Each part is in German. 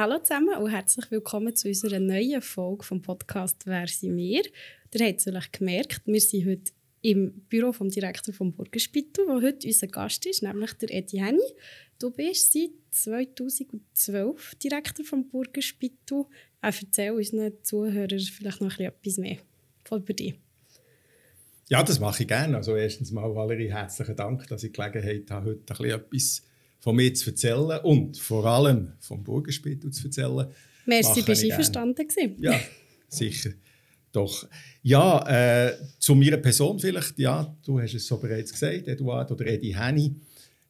Hallo zusammen und herzlich willkommen zu unserer neuen Folge vom Podcast «Wer sind wir?». Ihr habt es vielleicht gemerkt, wir sind heute im Büro vom Direktor vom Burgerspital, wo heute unser Gast ist, nämlich der Edi Henny. Du bist seit 2012 Direktor vom Burgerspital. Äh, erzähl unseren Zuhörern vielleicht noch etwas mehr über dich. Ja, das mache ich gerne. Also erstens mal, Valerie, herzlichen Dank, dass ich die Gelegenheit habe, heute ein bisschen etwas von mir zu erzählen und vor allem vom Burgerspital zu erzählen. Merci, bist du einverstanden Ja, sicher. Doch, ja, äh, zu meiner Person vielleicht, ja, du hast es so bereits gesagt, Eduard oder Edi Henny,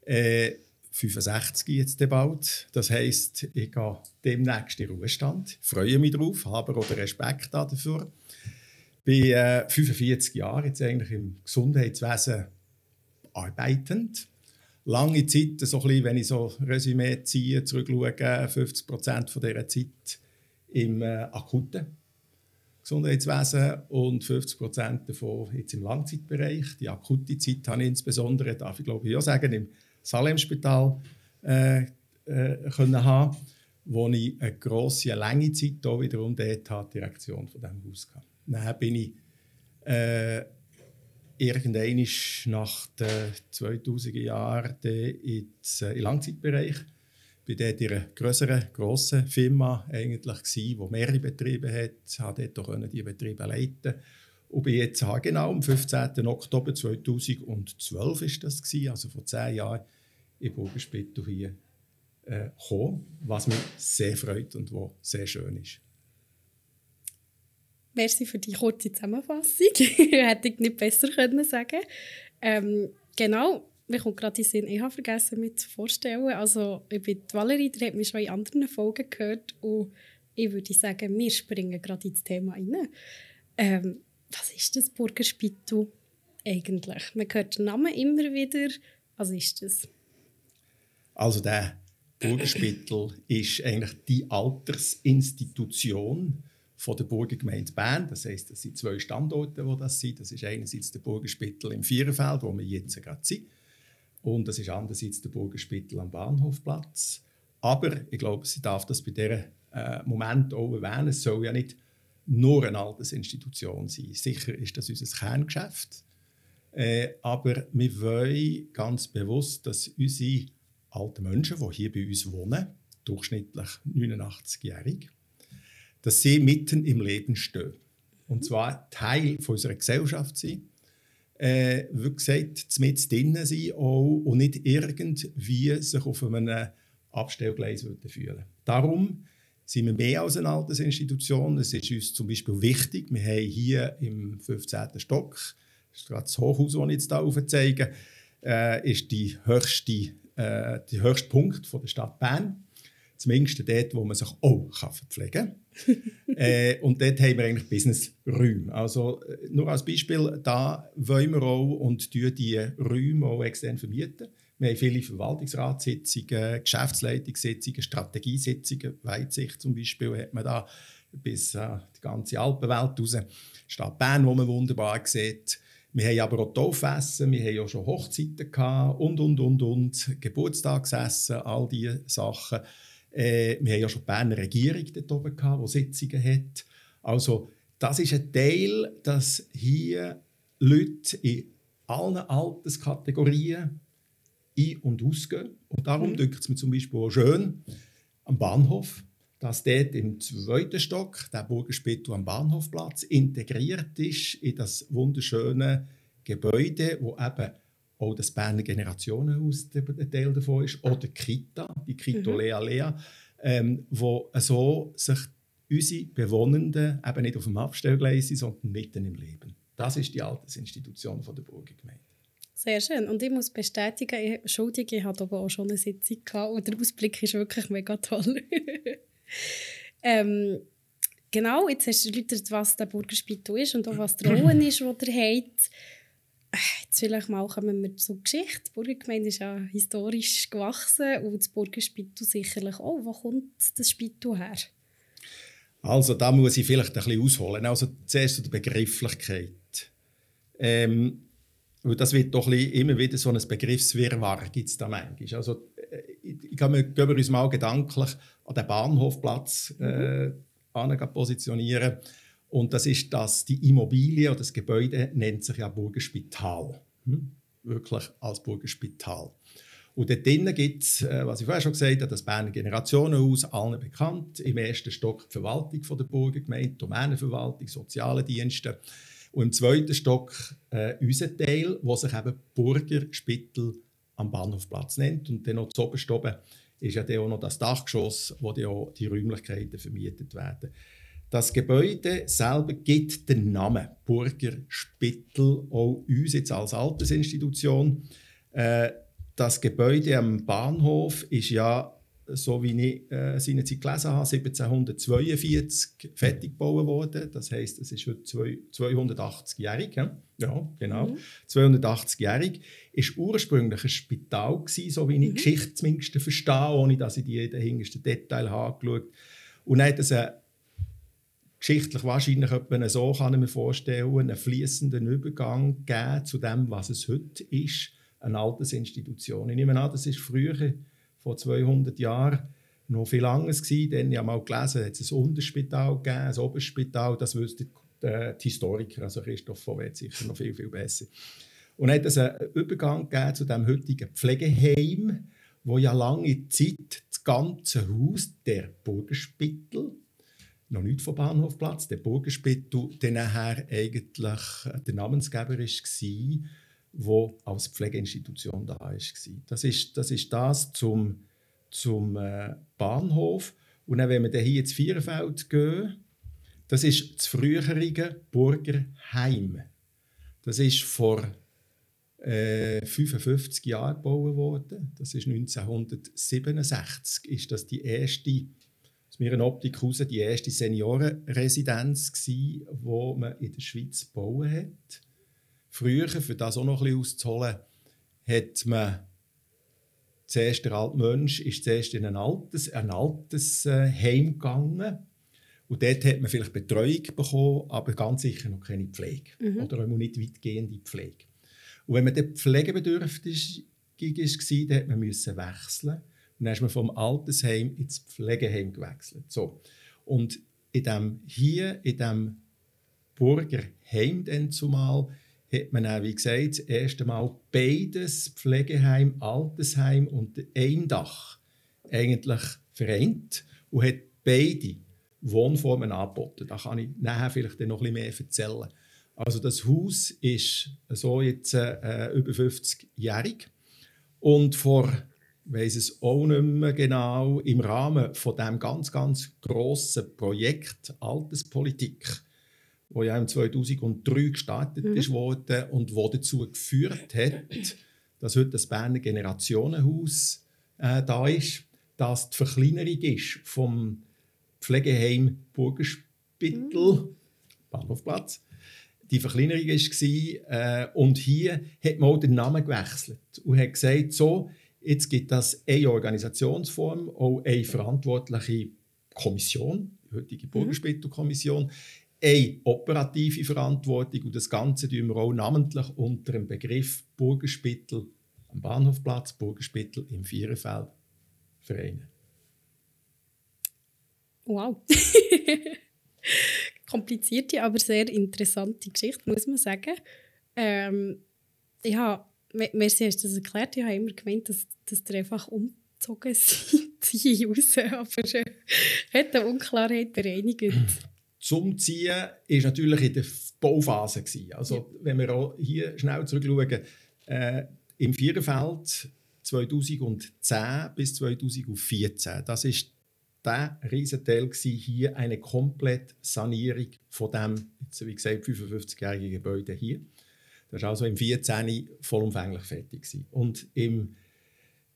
äh, 65 jetzt bald. Das heisst, ich gehe demnächst in den Ruhestand. Freue mich darauf, habe auch Respekt dafür. Bin äh, 45 Jahre jetzt eigentlich im Gesundheitswesen arbeitend lange Zeit, so bisschen, wenn ich so Resümee ziehe, zurückschaue, 50 Prozent von dieser Zeit im äh, akuten Gesundheitswesen und 50 Prozent davon jetzt im Langzeitbereich. Die akute Zeit habe ich insbesondere, darf ich glaube ich auch sagen, im Salemspital äh, äh, haben, wo ich eine grosse, lange Zeit auch wiederum dort die Direktion von diesem Haus hatte. Dann bin ich äh, irgendwann nach den 2000er Jahren ins äh, Langzeitbereich. Ich war dort in einer grossen Firma, eigentlich die mehrere Betriebe hat. Ich konnte dort die Betriebe leiten. Und bin jetzt genau am 15. Oktober 2012 ist das gewesen, also vor zehn Jahren, in Burgerspital hier äh, gekommen, was mich sehr freut und was sehr schön ist. Merci für die kurze Zusammenfassung. Hätte ich nicht besser können sagen ähm, Genau, mir kommt gerade in Sinn, ich habe vergessen, mich zu vorstellen. Also, ich bin Valerie, die hat mich schon in anderen Folgen gehört und ich würde sagen, wir springen gerade ins Thema rein. Ähm, was ist das Burgerspital eigentlich? Man hört den Namen immer wieder. Was ist das? Also, der Burgerspital ist eigentlich die Altersinstitution von der Burgergemeinde Bern. Das heißt, das sind zwei Standorte, wo das sind. Das ist einerseits der Burgerspital im Viererfeld, wo wir jetzt gerade sind, und das ist andererseits der Burgerspital am Bahnhofplatz. Aber ich glaube, sie darf das bei diesem äh, Moment auch erwähnen. Es soll ja nicht nur eine Altersinstitution sein. Sicher ist das unser Kerngeschäft. Äh, aber wir wollen ganz bewusst, dass unsere alten Menschen, die hier bei uns wohnen, durchschnittlich 89-jährig, dass sie mitten im Leben stehen. Und zwar Teil von unserer Gesellschaft sind. Äh, wie gesagt, mit drinnen sein auch und nicht irgendwie sich auf einem Abstellgleis fühlen Darum sind wir mehr als eine Altersinstitution. Es ist uns zum Beispiel wichtig, wir haben hier im 15. Stock, das ist gerade das Hochhaus, das ich jetzt hier aufzeige, äh, ist die höchste, äh, der höchste Punkt von der Stadt Bern. Zumindest dort, wo man sich auch verpflegen kann. äh, und dort haben wir eigentlich Businessräume. Also äh, nur als Beispiel, da wollen wir auch und die Räume auch extern vermieten. Wir haben viele Verwaltungsratssitzungen, Geschäftsleitungssitzungen, Strategiesitzungen, Weitsicht zum Beispiel hat man da bis äh, die ganze Alpenwelt raus. Stadt Bern, wo man wunderbar sieht. Wir haben aber auch Taufessen, wir haben auch schon Hochzeiten gehabt und, und, und, und, Geburtstagsessen, all diese Sachen. Äh, wir haben ja schon die Berner Regierung dort oben gehabt, die Sitzungen hat. Also das ist ein Teil, dass hier Leute in allen Alterskategorien ein- und ausgehen. Und darum mhm. es mir zum Beispiel auch schön am Bahnhof, dass dort im zweiten Stock der Burgerspital am Bahnhofplatz integriert ist in das wunderschöne Gebäude, wo eben auch das Berner Generationenhaus ein Teil davon ist, oder Kita, die Kita mhm. Lea Lea, ähm, wo so sich unsere Bewohnenden eben nicht auf dem Abstellgleis sind, sondern mitten im Leben. Das ist die Altersinstitution von der Burgergemeinde. Sehr schön. Und ich muss bestätigen, ich, Entschuldigung, ich hatte aber auch schon eine Sitzung gehabt und der Ausblick ist wirklich mega toll. ähm, genau, jetzt hast du erläutert, was der Burgerspital ist und auch was die Rolle ist, die ihr habt. Jetzt vielleicht mal kommen wir zur Geschichte. Die Burgergemeinde ist ja historisch gewachsen und das Burgerspital sicherlich auch. Wo kommt das Spital her? Also da muss ich vielleicht ein bisschen ausholen. Also zuerst zu der Begrifflichkeit. Ähm, das wird doch immer wieder so ein Begriffswirrwarr gibt es da manchmal. Also, äh, gehen wir uns mal gedanklich an den Bahnhofplatz äh, positionieren. Und das ist dass die Immobilie oder das Gebäude nennt sich ja Burgerspital. Hm? Wirklich als Burgerspital. Und dort drinnen gibt es, äh, was ich vorher schon gesagt habe, das Berner Generationenhaus, allen bekannt. Im ersten Stock die Verwaltung der Burgergemeinde, Domänenverwaltung, soziale Dienste. Und im zweiten Stock äh, unser Teil, der sich eben Burgerspittel am Bahnhofplatz nennt. Und dann noch zu oben ist ja auch noch das Dachgeschoss, wo dann auch die Räumlichkeiten vermietet werden. Das Gebäude selber gibt den Namen Burgerspittel auch uns jetzt als Altersinstitution. Äh, das Gebäude am Bahnhof ist ja, so wie ich äh, seinerzeit gelesen habe, 1742 fertig gebaut worden. Das heißt, es ist heute 280-jährig. Ja? genau. Mhm. 280-jährig. Ist ursprünglich ein Spital gewesen, so wie ich mhm. die Geschichte zumindest verstehe, ohne dass ich die jeden Detail habe angeschaut. Und dann hat es eine geschichtlich wahrscheinlich etwa so, kann ich mir vorstellen, einen fließenden Übergang geben zu dem, was es heute ist, eine Altersinstitution. Ich nehme an, das ist früher, vor 200 Jahren, noch viel anderes gewesen. Dann, ich habe mal gelesen, hat es ein Unterspital gegeben, ein Oberspital, das wüsste äh, die Historiker, also Christoph Vorwärts sicher noch viel, viel besser. Und hat es einen Übergang gegeben zu dem heutigen Pflegeheim, wo ja lange Zeit das ganze Haus der Burgerspittel noch nicht vom Bahnhofplatz, der Burgerspittel, der nachher eigentlich der Namensgeber war, wo als Pflegeinstitution da war. Das ist das, ist das zum, zum äh, Bahnhof. Und dann, wenn wir hier ins Vierfeld gehen, das ist das frühere Burgerheim. Das ist vor äh, 55 Jahren gebaut worden. Das ist 1967 ist das die erste mir eine Optik raus die erste Seniorenresidenz gsi, wo man in der Schweiz gebaut hat. Früher, für das auch noch ein bisschen auszuholen, hat man zuerst der alte Mensch ist zuerst in ein altes, ein altes äh, Heim gegangen. Und dort hat man vielleicht Betreuung bekommen, aber ganz sicher noch keine Pflege. Mhm. Oder auch nicht weitgehende Pflege. Und wenn man dann pflegebedürftig war, dann man müssen wechseln. Dann ist man vom Altersheim ins Pflegeheim gewechselt. So. Und in dem, hier, in diesem Burgerheim dann zumal, hat man auch, wie gesagt, das erste Mal beides, Pflegeheim, Altersheim und ein Dach, eigentlich vereint und hat beide Wohnformen angeboten. Da kann ich nachher vielleicht noch ein bisschen mehr erzählen. Also das Haus ist so jetzt äh, über 50-jährig und vor weiß es auch nicht mehr genau, im Rahmen von dem ganz, ganz grossen Projekt Alterspolitik, wo ja im 2003 gestartet mhm. ist worden und wo dazu geführt hat, dass heute das Berner Generationenhaus äh, da ist, dass die Verkleinerung ist vom Pflegeheim Burgerspittel, mhm. Bahnhofplatz, die Verkleinerung war. Äh, und hier hat man auch den Namen gewechselt und hat gesagt, so, Jetzt gibt es eine Organisationsform, auch eine verantwortliche Kommission, die heutige mhm. Burgerspittelkommission, eine operative Verantwortung und das Ganze tun wir auch namentlich unter dem Begriff Burgerspittel am Bahnhofplatz, Burgerspittel im Viererfeld vereinen. Wow. Komplizierte, aber sehr interessante Geschichte, muss man sagen. Ähm, ich habe Merci, hast du das erklärt. Ich habe immer gemeint, dass, dass ihr einfach umgezogen seid hier raus, aber äh, hat eine Unklarheit bereinigt. Das Umziehen war natürlich in der Bauphase. Also, ja. wenn wir auch hier schnell zurückschauen, äh, im Viererfeld 2010 bis 2014, das ist der Riesenteil hier eine komplette Sanierung von dem, wie gesagt, 55-jährigen Gebäude hier. Das war also im 14. vollumfänglich fertig. Gewesen. Und im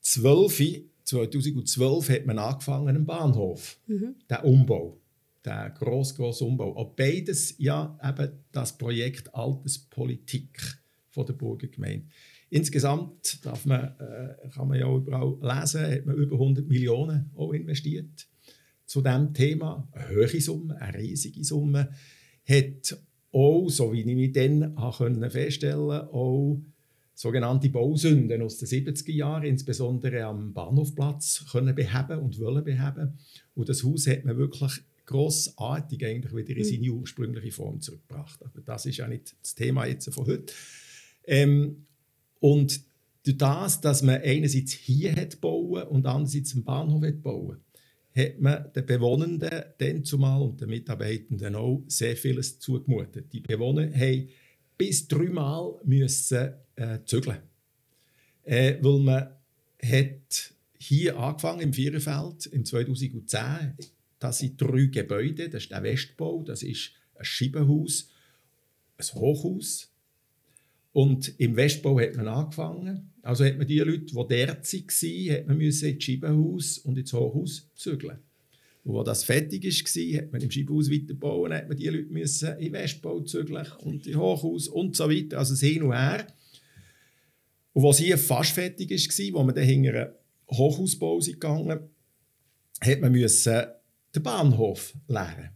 12. 2012 hat man angefangen im Bahnhof, mhm. der Umbau, der gross, gross Umbau. Auch beides ja eben das Projekt Alterspolitik von der Burgergemeinde. Insgesamt darf man, äh, kann man ja überall lesen, hat man über 100 Millionen auch investiert zu diesem Thema. Eine hohe Summe, eine riesige Summe. Hat auch, so wie ich mich dann feststellen konnte, auch sogenannte Bausünden aus den 70er Jahren, insbesondere am Bahnhofplatz, können beheben und wollen beheben. Und das Haus hat man wirklich grossartig eigentlich wieder in mhm. seine ursprüngliche Form zurückgebracht. Aber das ist ja nicht das Thema jetzt von heute. Ähm, und durch das, dass man einerseits hier hat bauen und andererseits am Bahnhof hat bauen, hat man den Bewohnenden dann zumal und den Mitarbeitenden auch sehr vieles zugemutet. Die Bewohner haben bis dreimal müssen äh, zügeln, äh, weil man hat hier angefangen im Viererfeld im 2010. Das sind drei Gebäude. Das ist der Westbau, das ist ein Scheibenhaus, ein Hochhaus. Und im Westbau hat man angefangen. Also hat man die Leute, die dort waren, hat man müssen ins Scheibenhaus und ins Hochhaus zügeln. Und als das fertig war, hat man im Scheibenhaus weiterbauen, hat man die Leute müssen in Westbau zügeln und in Hochhaus und so weiter. Also Hin und Her. Und was hier fast fertig war, wo man dann hinter einen Hochhausbau gegangen hat man müssen den Bahnhof leeren.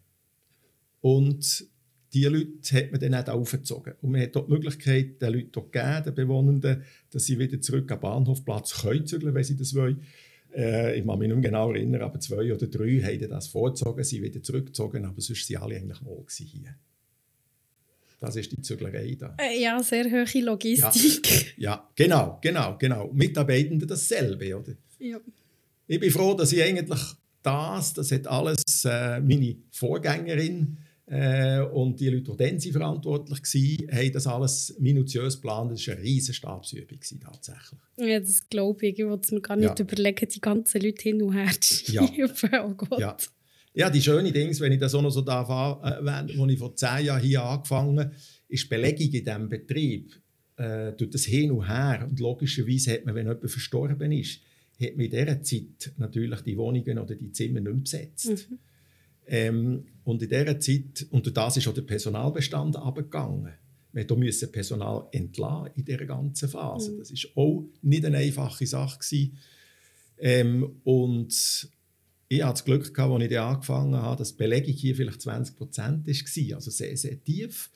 Und diese Leute hat man dann auch aufgezogen. Und man hat dort die Möglichkeit, den Leuten gegeben, den Bewohnenden, dass sie wieder zurück am Bahnhofplatz können zügeln, wenn sie das wollen. Äh, ich kann mich nicht genau erinnern, aber zwei oder drei haben das vorgezogen, sie wieder zurückgezogen, aber sonst waren alle eigentlich wohl hier. Das ist die Züglerei da. Äh, ja, sehr hohe Logistik. Ja, ja, genau, genau, genau. Mitarbeitende dasselbe, oder? Ja. Ich bin froh, dass ich eigentlich das, das hat alles äh, meine Vorgängerin äh, und die Leute, die dann verantwortlich waren, haben das alles minutiös geplant. Das war eine riesige Stabsübung tatsächlich. Ja, das glaube ich. Ich wollte mir gar nicht ja. überlegen, die ganzen Leute hin und her zu. Ja. oh Gott. Ja. ja, die schönen Dinge, wenn ich das auch noch so darf, äh, ich vor zehn Jahren hier angefangen habe, ist die Belegung in diesem Betrieb äh, durch das Hin und Her. Und logischerweise hat man, wenn jemand verstorben ist, hat man in dieser Zeit natürlich die Wohnungen oder die Zimmer nicht besetzt. Mhm. Ähm, und in dieser Zeit, und das ist auch der Personalbestand abgegangen. Wir mussten Personal entlassen in dieser ganzen Phase. Mhm. Das war auch nicht eine einfache Sache. Ähm, und ich hatte das Glück, gehabt, als ich angefangen habe, dass die Belegung hier vielleicht 20 Prozent war, also sehr, sehr tief.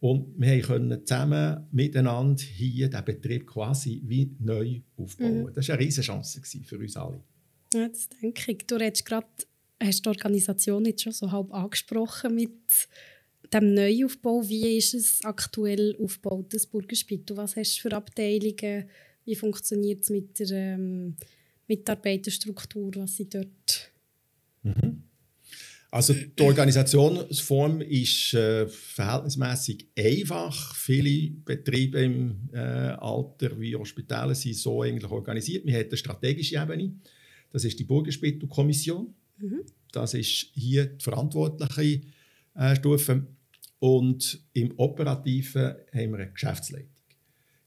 Und wir konnten zusammen miteinander hier den Betrieb quasi wie neu aufbauen. Mhm. Das war eine riesige Chance für uns alle. Ja, das denke ich. Du redest gerade hast die Organisation jetzt schon so halb angesprochen mit dem Neuaufbau. Wie ist es aktuell aufgebaut, das Burgerspital? Was hast du für Abteilungen? Wie funktioniert es mit der ähm, Mitarbeiterstruktur? Was sind dort? Mhm. Also die Organisationsform ist äh, verhältnismäßig einfach. Viele Betriebe im äh, Alter wie Hospitäle sind so eigentlich organisiert. Wir haben eine strategische Ebene. Das ist die Burgerspitalkommission. Mhm. Das ist hier die verantwortliche äh, Stufe. Und im Operativen haben wir eine Geschäftsleitung.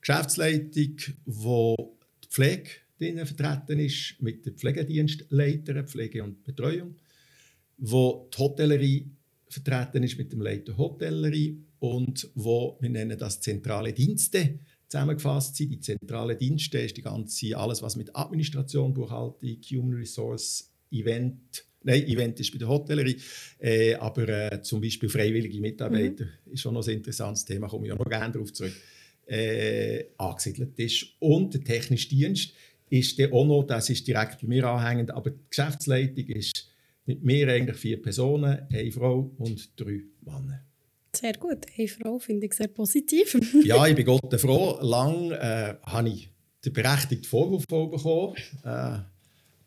Geschäftsleitung, wo die Pflege vertreten ist, mit den Pflegedienstleitern, Pflege und Betreuung, wo die Hotellerie vertreten ist mit dem Leiter Hotellerie und wo, wir nennen das zentrale Dienste, zusammengefasst sind. Die zentrale Dienste ist die ganze, alles, was mit Administration, Buchhaltung, Human Resource, Event, nein, Event ist bei der Hotellerie, äh, aber äh, zum Beispiel freiwillige Mitarbeiter mhm. ist schon noch ein interessantes Thema, komme ich auch noch gerne darauf zurück, äh, angesiedelt ist. Und der technische Dienst ist der auch noch, das ist direkt bei mir anhängend, aber die Geschäftsleitung ist mit mir eigentlich vier Personen, eine Frau und drei Männer. Sehr gut, eine Frau finde ich sehr positiv. ja, ich bin Gott froh. Lang äh, habe ich den berechtigten Vorwurf bekommen. Äh,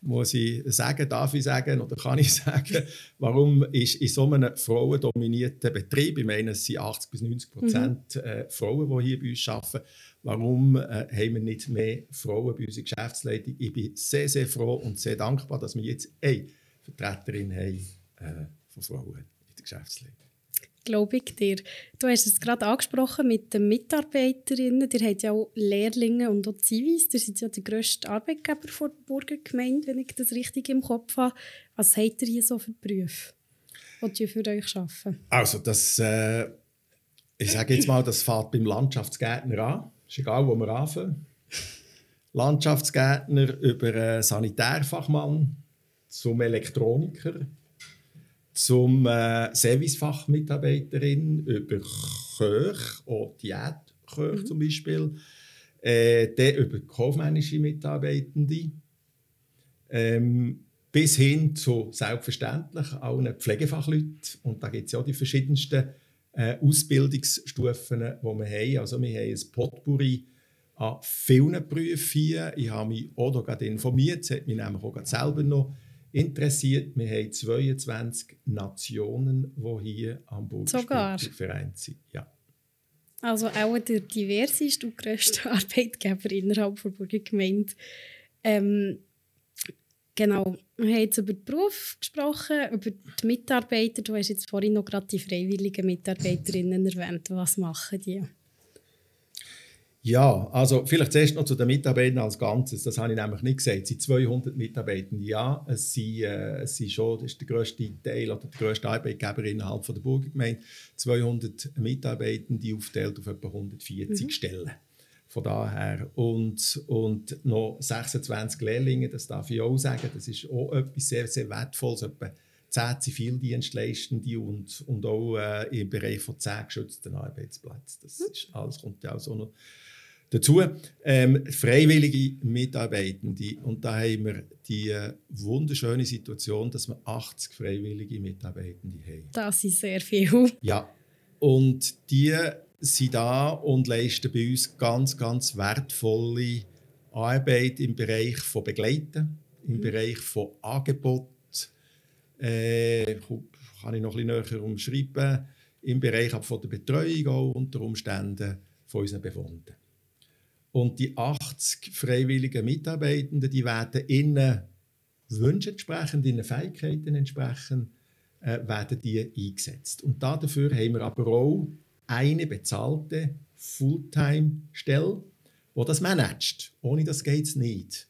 muss ich sagen, darf ich sagen oder kann ich sagen, warum ist in so einem frauendominierten Betrieb, ich meine, es sind 80 bis 90 Prozent mhm. Frauen, die hier bei uns arbeiten, warum äh, haben wir nicht mehr Frauen bei unserer Geschäftsleitung? Ich bin sehr, sehr froh und sehr dankbar, dass wir jetzt eine Vertreterin haben äh, von Frauen in der Geschäftsleitung glaube ich dir. Du hast es gerade angesprochen mit den Mitarbeiterinnen. Ihr habt ja auch Lehrlinge und auch Zivis. Ihr seid ja der grösste Arbeitgeber der Burgergemeinde, wenn ich das richtig im Kopf habe. Was habt ihr hier so für Berufe, die ihr für euch arbeiten? Also, das, äh, ich sage jetzt mal, das fängt beim Landschaftsgärtner an. Ist egal, wo wir anfangen. Landschaftsgärtner über Sanitärfachmann zum Elektroniker zum äh, Servicefachmitarbeiterin über Köche, auch Diätköche mhm. zum Beispiel, äh, dann über kaufmännische Mitarbeitende, ähm, bis hin zu selbstverständlich allen Pflegefachleuten. Und da gibt es ja die verschiedensten äh, Ausbildungsstufen, die wir haben. Also wir haben ein Potpourri an vielen Berufen hier. Ich habe mich auch noch informiert, es hat mich nämlich auch selber noch interessiert. Wir haben 22 Nationen, die hier am Burgerspiel vereint sind. Ja. Also auch der diverseste und grösste Arbeitgeber innerhalb der Burgergemeinde. Ähm, genau, wir haben jetzt über den Beruf gesprochen, über die Mitarbeiter. Du hast jetzt vorhin noch gerade die freiwilligen Mitarbeiterinnen erwähnt. Was machen die? Ja, also vielleicht zuerst noch zu den Mitarbeitern als Ganzes. Das habe ich nämlich nicht gesagt. Es sind 200 Mitarbeitende, ja. Es sind, äh, es sind schon, das ist der grösste Teil oder der grösste Arbeitgeber innerhalb von der Burgergemeinde. 200 Mitarbeitende aufgeteilt auf etwa 140 mhm. Stellen. Von daher. Und, und noch 26 Lehrlinge, das darf ich auch sagen. Das ist auch etwas sehr, sehr Wertvolles. Etwa 10 Zivildienstleistende und, und auch äh, im Bereich von 10 geschützten Arbeitsplätzen. Das mhm. ist, alles kommt ja auch so noch Dazu ähm, freiwillige Mitarbeitende. Und da haben wir die äh, wunderschöne Situation, dass wir 80 freiwillige Mitarbeitende haben. Das ist sehr viel. Ja, und die sind da und leisten bei uns ganz, ganz wertvolle Arbeit im Bereich von Begleiten, im mhm. Bereich von Angebot. Äh, kann ich noch ein bisschen näher umschreiben. Im Bereich von der Betreuung auch unter Umständen von unseren Bewohnern. Und die 80 freiwilligen Mitarbeitenden, die werden ihren Wünschen entsprechend, ihren Fähigkeiten entsprechend, äh, werden die eingesetzt. Und dafür haben wir aber auch eine bezahlte Fulltime-Stelle, die das managt. Ohne das geht es nicht.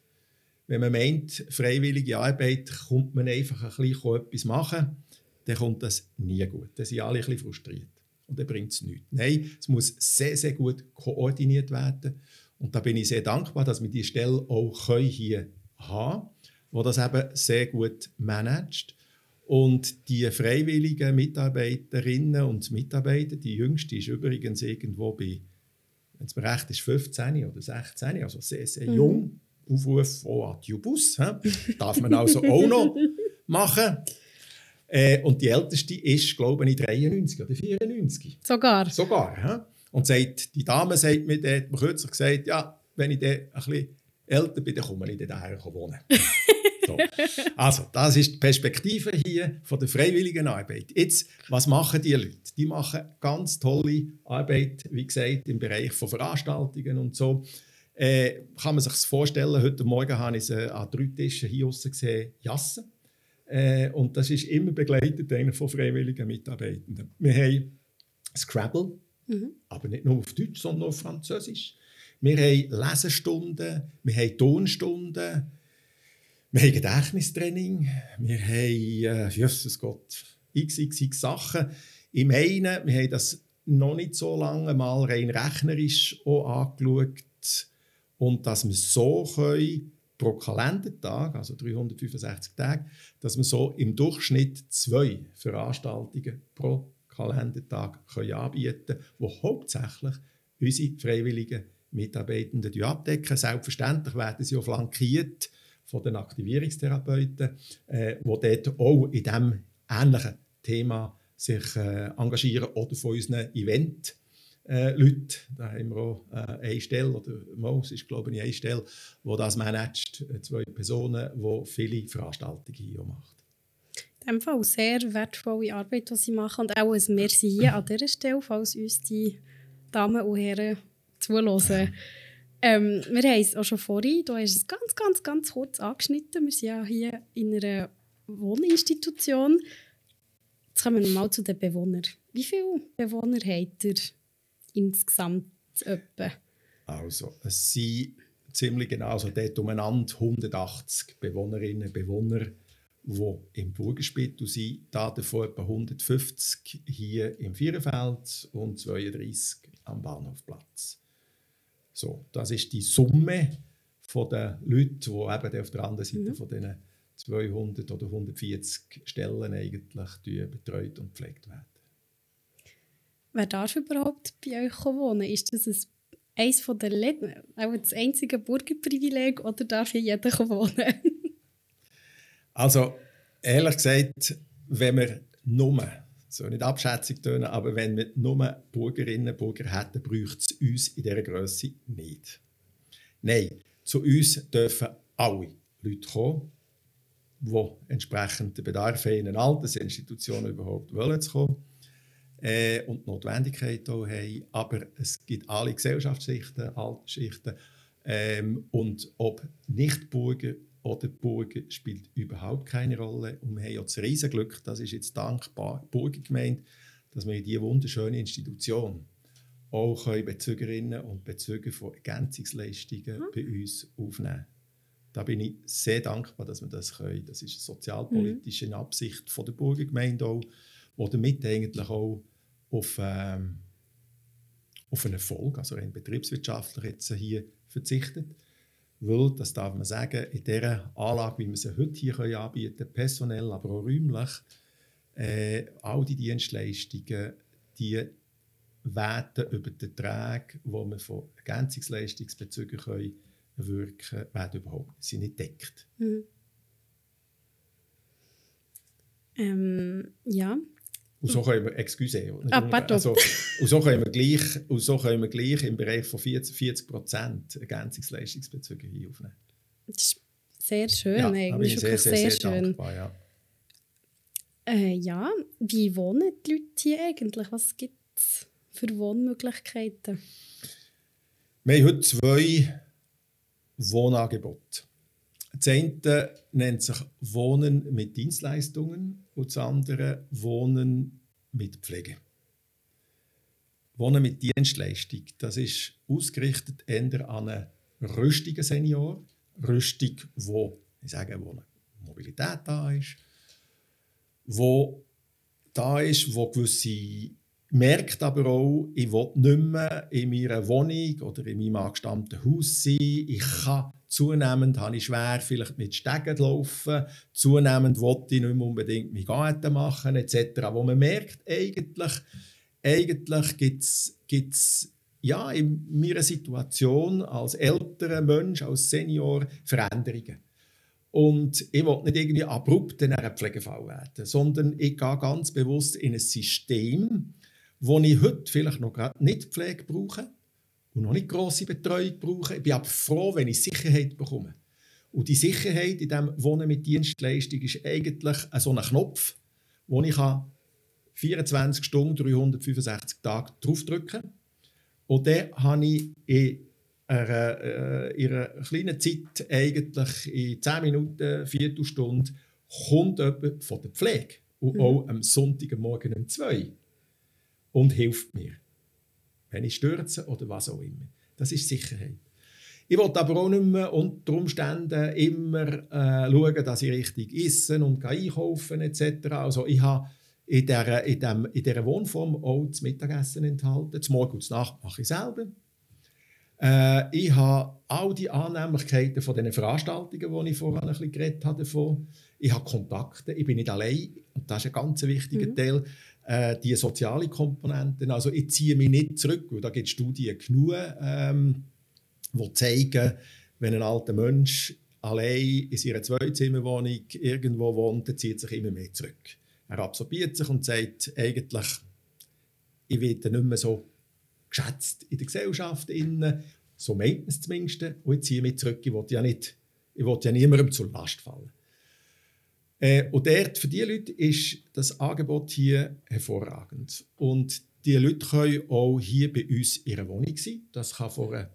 Wenn man meint, freiwillige Arbeit, kommt man einfach ein bisschen etwas machen, dann kommt das nie gut. Dann sind alle ein bisschen frustriert. Und dann bringt es nichts. Nein, es muss sehr, sehr gut koordiniert werden. Und da bin ich sehr dankbar, dass wir diese Stelle auch hier haben wo das eben sehr gut managt. Und die freiwilligen Mitarbeiterinnen und Mitarbeiter, die jüngste ist übrigens irgendwo bei, wenn es mir recht ist, 15 oder 16, also sehr, sehr mhm. jung. Aufruf von Adjubus, darf man also auch noch machen. Äh, und die älteste ist, glaube ich, 93 oder 94. Sogar. Sogar. He? Und sagt, die Dame sagt mir, die hat mir kürzlich gesagt, ja, wenn ich dann ein bisschen älter bin, dann komme ich dann daher wohnen. so. Also, das ist die Perspektive hier von der freiwilligen Arbeit. Jetzt, was machen die Leute? Die machen ganz tolle Arbeit, wie gesagt, im Bereich von Veranstaltungen und so. Äh, kann man sich das vorstellen, heute Morgen habe ich sie an drei Tischen hier außen gesehen, Jassen. Äh, und das ist immer begleitet von freiwilligen Mitarbeitenden. Wir haben Scrabble, Mhm. Aber nicht nur auf Deutsch, sondern auch auf Französisch. Wir haben Lesestunden, wir haben Tonstunden, wir haben Gedächtnistraining, wir haben, äh, Jesus Gott, x, x, x Sachen. Im einen, wir haben das noch nicht so lange mal rein rechnerisch auch angeschaut und dass wir so können, pro Kalendertag, also 365 Tage, dass wir so im Durchschnitt zwei Veranstaltungen pro Kalendertag können anbieten können, die hauptsächlich unsere freiwilligen Mitarbeitenden abdecken. Selbstverständlich werden sie auch flankiert von den Aktivierungstherapeuten, äh, die dort auch in diesem ähnlichen Thema sich äh, engagieren oder von unseren Event äh, Leute, da haben wir auch äh, eine Stelle, oder Mos ist glaube ich eine Stelle, wo das managt, äh, zwei Personen, die viele Veranstaltungen hier macht in dem Fall sehr wertvolle Arbeit, die sie machen. Und auch ein Merci hier an dieser Stelle, falls uns die Damen und Herren zuhören. Ähm, wir haben es auch schon vorhin, du hast es ganz, ganz, ganz kurz angeschnitten. Wir sind ja hier in einer Wohninstitution. Jetzt kommen wir mal zu den Bewohnern. Wie viele Bewohner habt ihr insgesamt etwa? Also, es sind ziemlich genau, also dort umeinander 180 Bewohnerinnen und Bewohner die im Burgerspittel sind, davon etwa 150 hier im Viererfeld und 32 am Bahnhofplatz. So, das ist die Summe von den Leuten, die eben auf der anderen Seite mhm. von diesen 200 oder 140 Stellen eigentlich betreut und gepflegt werden. Wer darf überhaupt bei euch wohnen? Ist das ein eines der Läden, auch das einzige Bürgerprivileg, oder darf hier jeder wohnen? Also, ehrlich gesagt, wenn wir nur, so nicht Abschätzung tun, aber wenn wir nur Bürgerinnen und Bürger hätten, bräuchte es uns in dieser Größe nicht. Nein, zu uns dürfen alle Leute kommen, die entsprechend den Bedarf haben, in eine Altersinstitution überhaupt wollen zu kommen äh, und die Notwendigkeit auch haben. Aber es gibt alle Gesellschaftsschichten, Altersschichten ähm, und ob Nichtburger oder Burger spielt überhaupt keine Rolle. Und wir haben ja das Riesenglück, das ist jetzt dankbar Burger gemeint, dass wir in diese wunderschöne Institution auch Bezügerinnen und Bezüger von Ergänzungsleistungen mhm. bei uns aufnehmen Da bin ich sehr dankbar, dass wir das können. Das ist eine sozialpolitische mhm. Absicht von der Burgergemeinde auch, die damit eigentlich auch auf, ähm, auf einen Erfolg, also rein betriebswirtschaftlich jetzt hier verzichtet. Weil, das darf man sagen, in dieser Anlage, wie wir sie heute hier anbieten können, personell, aber auch räumlich, äh, all die Dienstleistungen, die werden über die Erträge, die wir von Ergänzungsleistungsbezügen können wirken werden überhaupt sind nicht deckt. Mhm. Ähm, ja, und so können wir, excuse, ah, also, und so können wir gleich, und so können wir gleich im Bereich von 40, 40 Prozent Ergänzungsleistungsbezüge hier aufnehmen. Das ist sehr schön, ja, eigentlich. Sehr, sehr, sehr, sehr, schön. Dankbar, ja. Äh, ja, wie wohnen die Leute hier eigentlich? Was gibt es für Wohnmöglichkeiten? Wir haben heute zwei Wohnangebote. Das eine nennt sich Wohnen mit Dienstleistungen und das andere Wohnen mit Pflege. Wohnen mit Dienstleistung, das ist ausgerichtet eher an einen rüstigen Senior, rüstig, wo ich sage, wo eine Mobilität da ist, wo da ist, wo gewisse merkt aber auch, ich will nicht mehr in meiner Wohnung oder in meinem angestammten Haus sein. Ich kann zunehmend habe ich schwer, vielleicht mit Stegen zu laufen. Zunehmend wollte ich nicht mehr unbedingt mit Garten machen, etc. Wo man merkt, eigentlich, eigentlich gibt es ja, in meiner Situation als älterer Mensch, als Senior Veränderungen. Und ich will nicht irgendwie abrupt in einer Pflegefall werden, sondern ich gehe ganz bewusst in ein System, wo ich heute vielleicht noch nicht Pflege brauche und noch nicht grosse Betreuung brauche. Ich bin aber froh, wenn ich Sicherheit bekomme. Und die Sicherheit in diesem Wohnen mit Dienstleistung ist eigentlich so ein Knopf, wo ich 24 Stunden, 365 Tage draufdrücken kann. Und dann habe ich in einer, äh, einer kleinen Zeit, eigentlich in 10 Minuten, Viertelstunde, kommt jemand von der Pflege. Und mhm. auch am Sonntagmorgen um 2 und hilft mir. Wenn ich stürze oder was auch immer. Das ist Sicherheit. Ich will aber auch nicht mehr unter Umständen immer äh, schauen, dass ich richtig esse und einkaufen etc. Also ich habe in dieser, in, dem, in dieser Wohnform auch das Mittagessen enthalten. Das Morgen und das Nacht mache ich selber. Äh, ich habe all die Annehmlichkeiten von diesen Veranstaltungen, die ich vorhin ein bisschen geredet habe, davon. Ich habe Kontakte, ich bin nicht allein. Und das ist ein ganz wichtiger mhm. Teil äh, die soziale Komponenten. Also ich ziehe mich nicht zurück, weil da gibt es Studien genug, ähm, die zeigen, wenn ein alter Mensch allein in seiner Zweizimmerwohnung irgendwo wohnt, dann zieht sich immer mehr zurück. Er absorbiert sich und sagt eigentlich, ich werde nicht mehr so geschätzt in der Gesellschaft. Innen. So meint es zumindest. Und ich ziehe mich zurück. Ich will ja, nicht, ich will ja niemandem zur Last fallen. Äh, und dort, für diese Leute ist das Angebot hier hervorragend. Und die Leute können auch hier bei uns in ihrer Wohnung sein. Das kann von einer,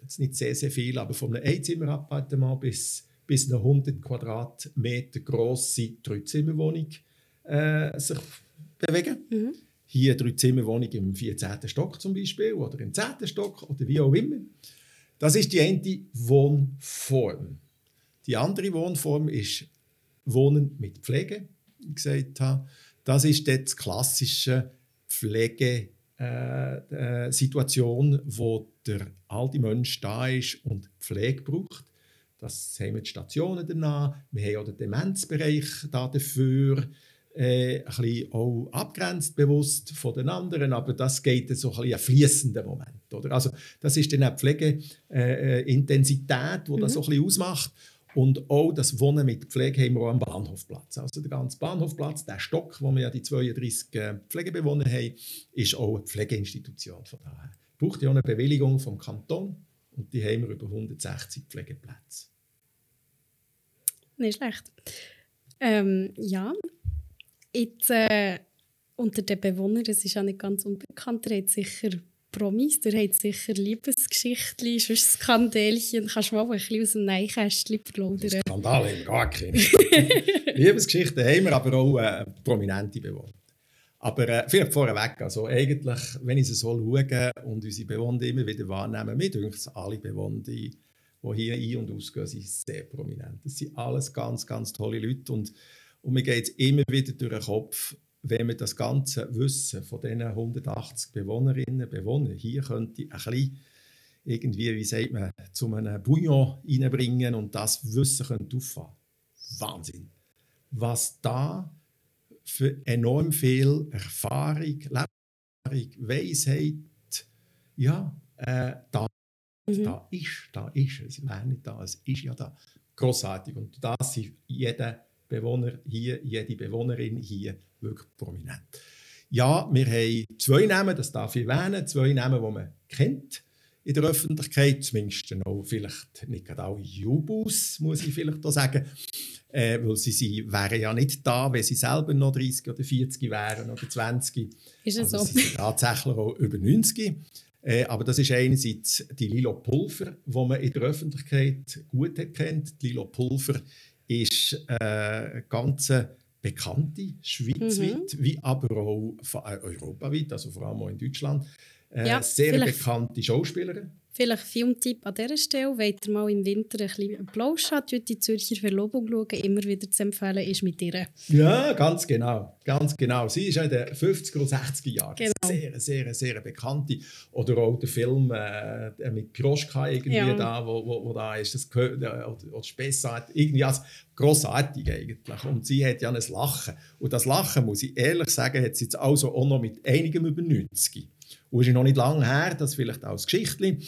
das nicht sehr, sehr viel, aber von einem Einzimmerappartement bis, bis eine 100 Quadratmeter grosse Dreizimmerwohnung äh, sich bewegen. Mhm. Hier eine Dreizimmerwohnung im 14. Stock zum Beispiel oder im 10. Stock oder wie auch immer. Das ist die eine Wohnform. Die andere Wohnform ist Wohnen mit Pflege gesagt habe. Das ist jetzt klassische Pflegesituation, äh, äh, wo der alte Mensch da ist und Pflege braucht. Das haben wir die Stationen danach. Wir haben auch den Demenzbereich da dafür. Äh, ein bisschen auch abgrenzt bewusst von den anderen, aber das geht so ein, ein fließender Moment. Oder? Also das ist dann die Pflegeintensität, die mhm. das so ein bisschen ausmacht. Und auch das Wohnen mit Pflege haben wir auch am Bahnhofplatz. Also der ganze Bahnhofplatz, der Stock, wo wir ja die 32 äh, Pflegebewohner haben, ist auch eine Pflegeinstitution. Von daher braucht ja auch eine Bewilligung vom Kanton und die haben wir über 160 Pflegeplätze. Nicht schlecht. Ähm, ja, jetzt äh, unter den Bewohnern, das ist auch nicht ganz unbekannt, habt sicher Promis, ihr habt sicher Liebesgeschichten, sonst Skandälchen. Kannst du mal ein bisschen aus dem Neinkästchen plaudern? Skandal haben wir gar keine. Liebesgeschichten haben wir, aber auch äh, prominente Bewohner. Aber äh, vielleicht vorweg, also eigentlich, wenn ich es so schaue und unsere Bewohner immer wieder wahrnehmen, mir denke alle Bewohner, die hier ein- und ausgehen, sind sehr prominent. Das sind alles ganz, ganz tolle Leute und, und mir geht es immer wieder durch den Kopf, wenn man das ganze Wissen von diesen 180 Bewohnerinnen und Bewohnern hier könnte ein bisschen irgendwie, wie sagt man, zu einem Bouillon reinbringen und das Wissen könnte auffahren. Wahnsinn. Was da für enorm viel Erfahrung, Lebenserfahrung, Weisheit, ja, äh, da, mhm. da ist, da ist es. wäre nicht da, es ist ja da. Grossartig. Und das ist jeder Bewohner hier, jede Bewohnerin hier wirklich prominent. Ja, wir haben zwei Namen, das darf ich erwähnen, zwei Namen, die man kennt in der Öffentlichkeit, zumindest auch vielleicht nicht gerade alle Jubus, muss ich vielleicht da sagen, äh, weil sie, sie wären ja nicht da, wenn sie selber noch 30 oder 40 wären oder 20. Ist es also so? Sie sind tatsächlich auch über 90. Äh, aber das ist einerseits die Lilo Pulver, die man in der Öffentlichkeit gut kennt. Die Lilo Pulver ist äh, ganz bekannte, schweizweit, mhm. wie aber auch äh, europaweit, also vor allem auch in Deutschland. Äh, ja, sehr bekannte Schauspielerin. Vielleicht Filmtipp an dieser Stelle, wollt ihr mal im Winter ein bisschen Plausch hat, die Zürcher Verlobung schauen, immer wieder zu empfehlen ist mit ihr. Ja, ganz genau, ganz genau. Sie ist in den 50er und 60er Jahren genau. sehr, sehr, sehr bekannte. Oder auch der Film äh, mit Piroschka irgendwie ja. da, wo, wo, wo, da ist, das gehört, äh, oder, oder Spessart, irgendwie als grossartig eigentlich. Und sie hat ja ein Lachen. Und das Lachen, muss ich ehrlich sagen, hat sie jetzt also auch noch mit einigem über 90. Und es ist noch nicht lange her, das vielleicht auch als Geschichte,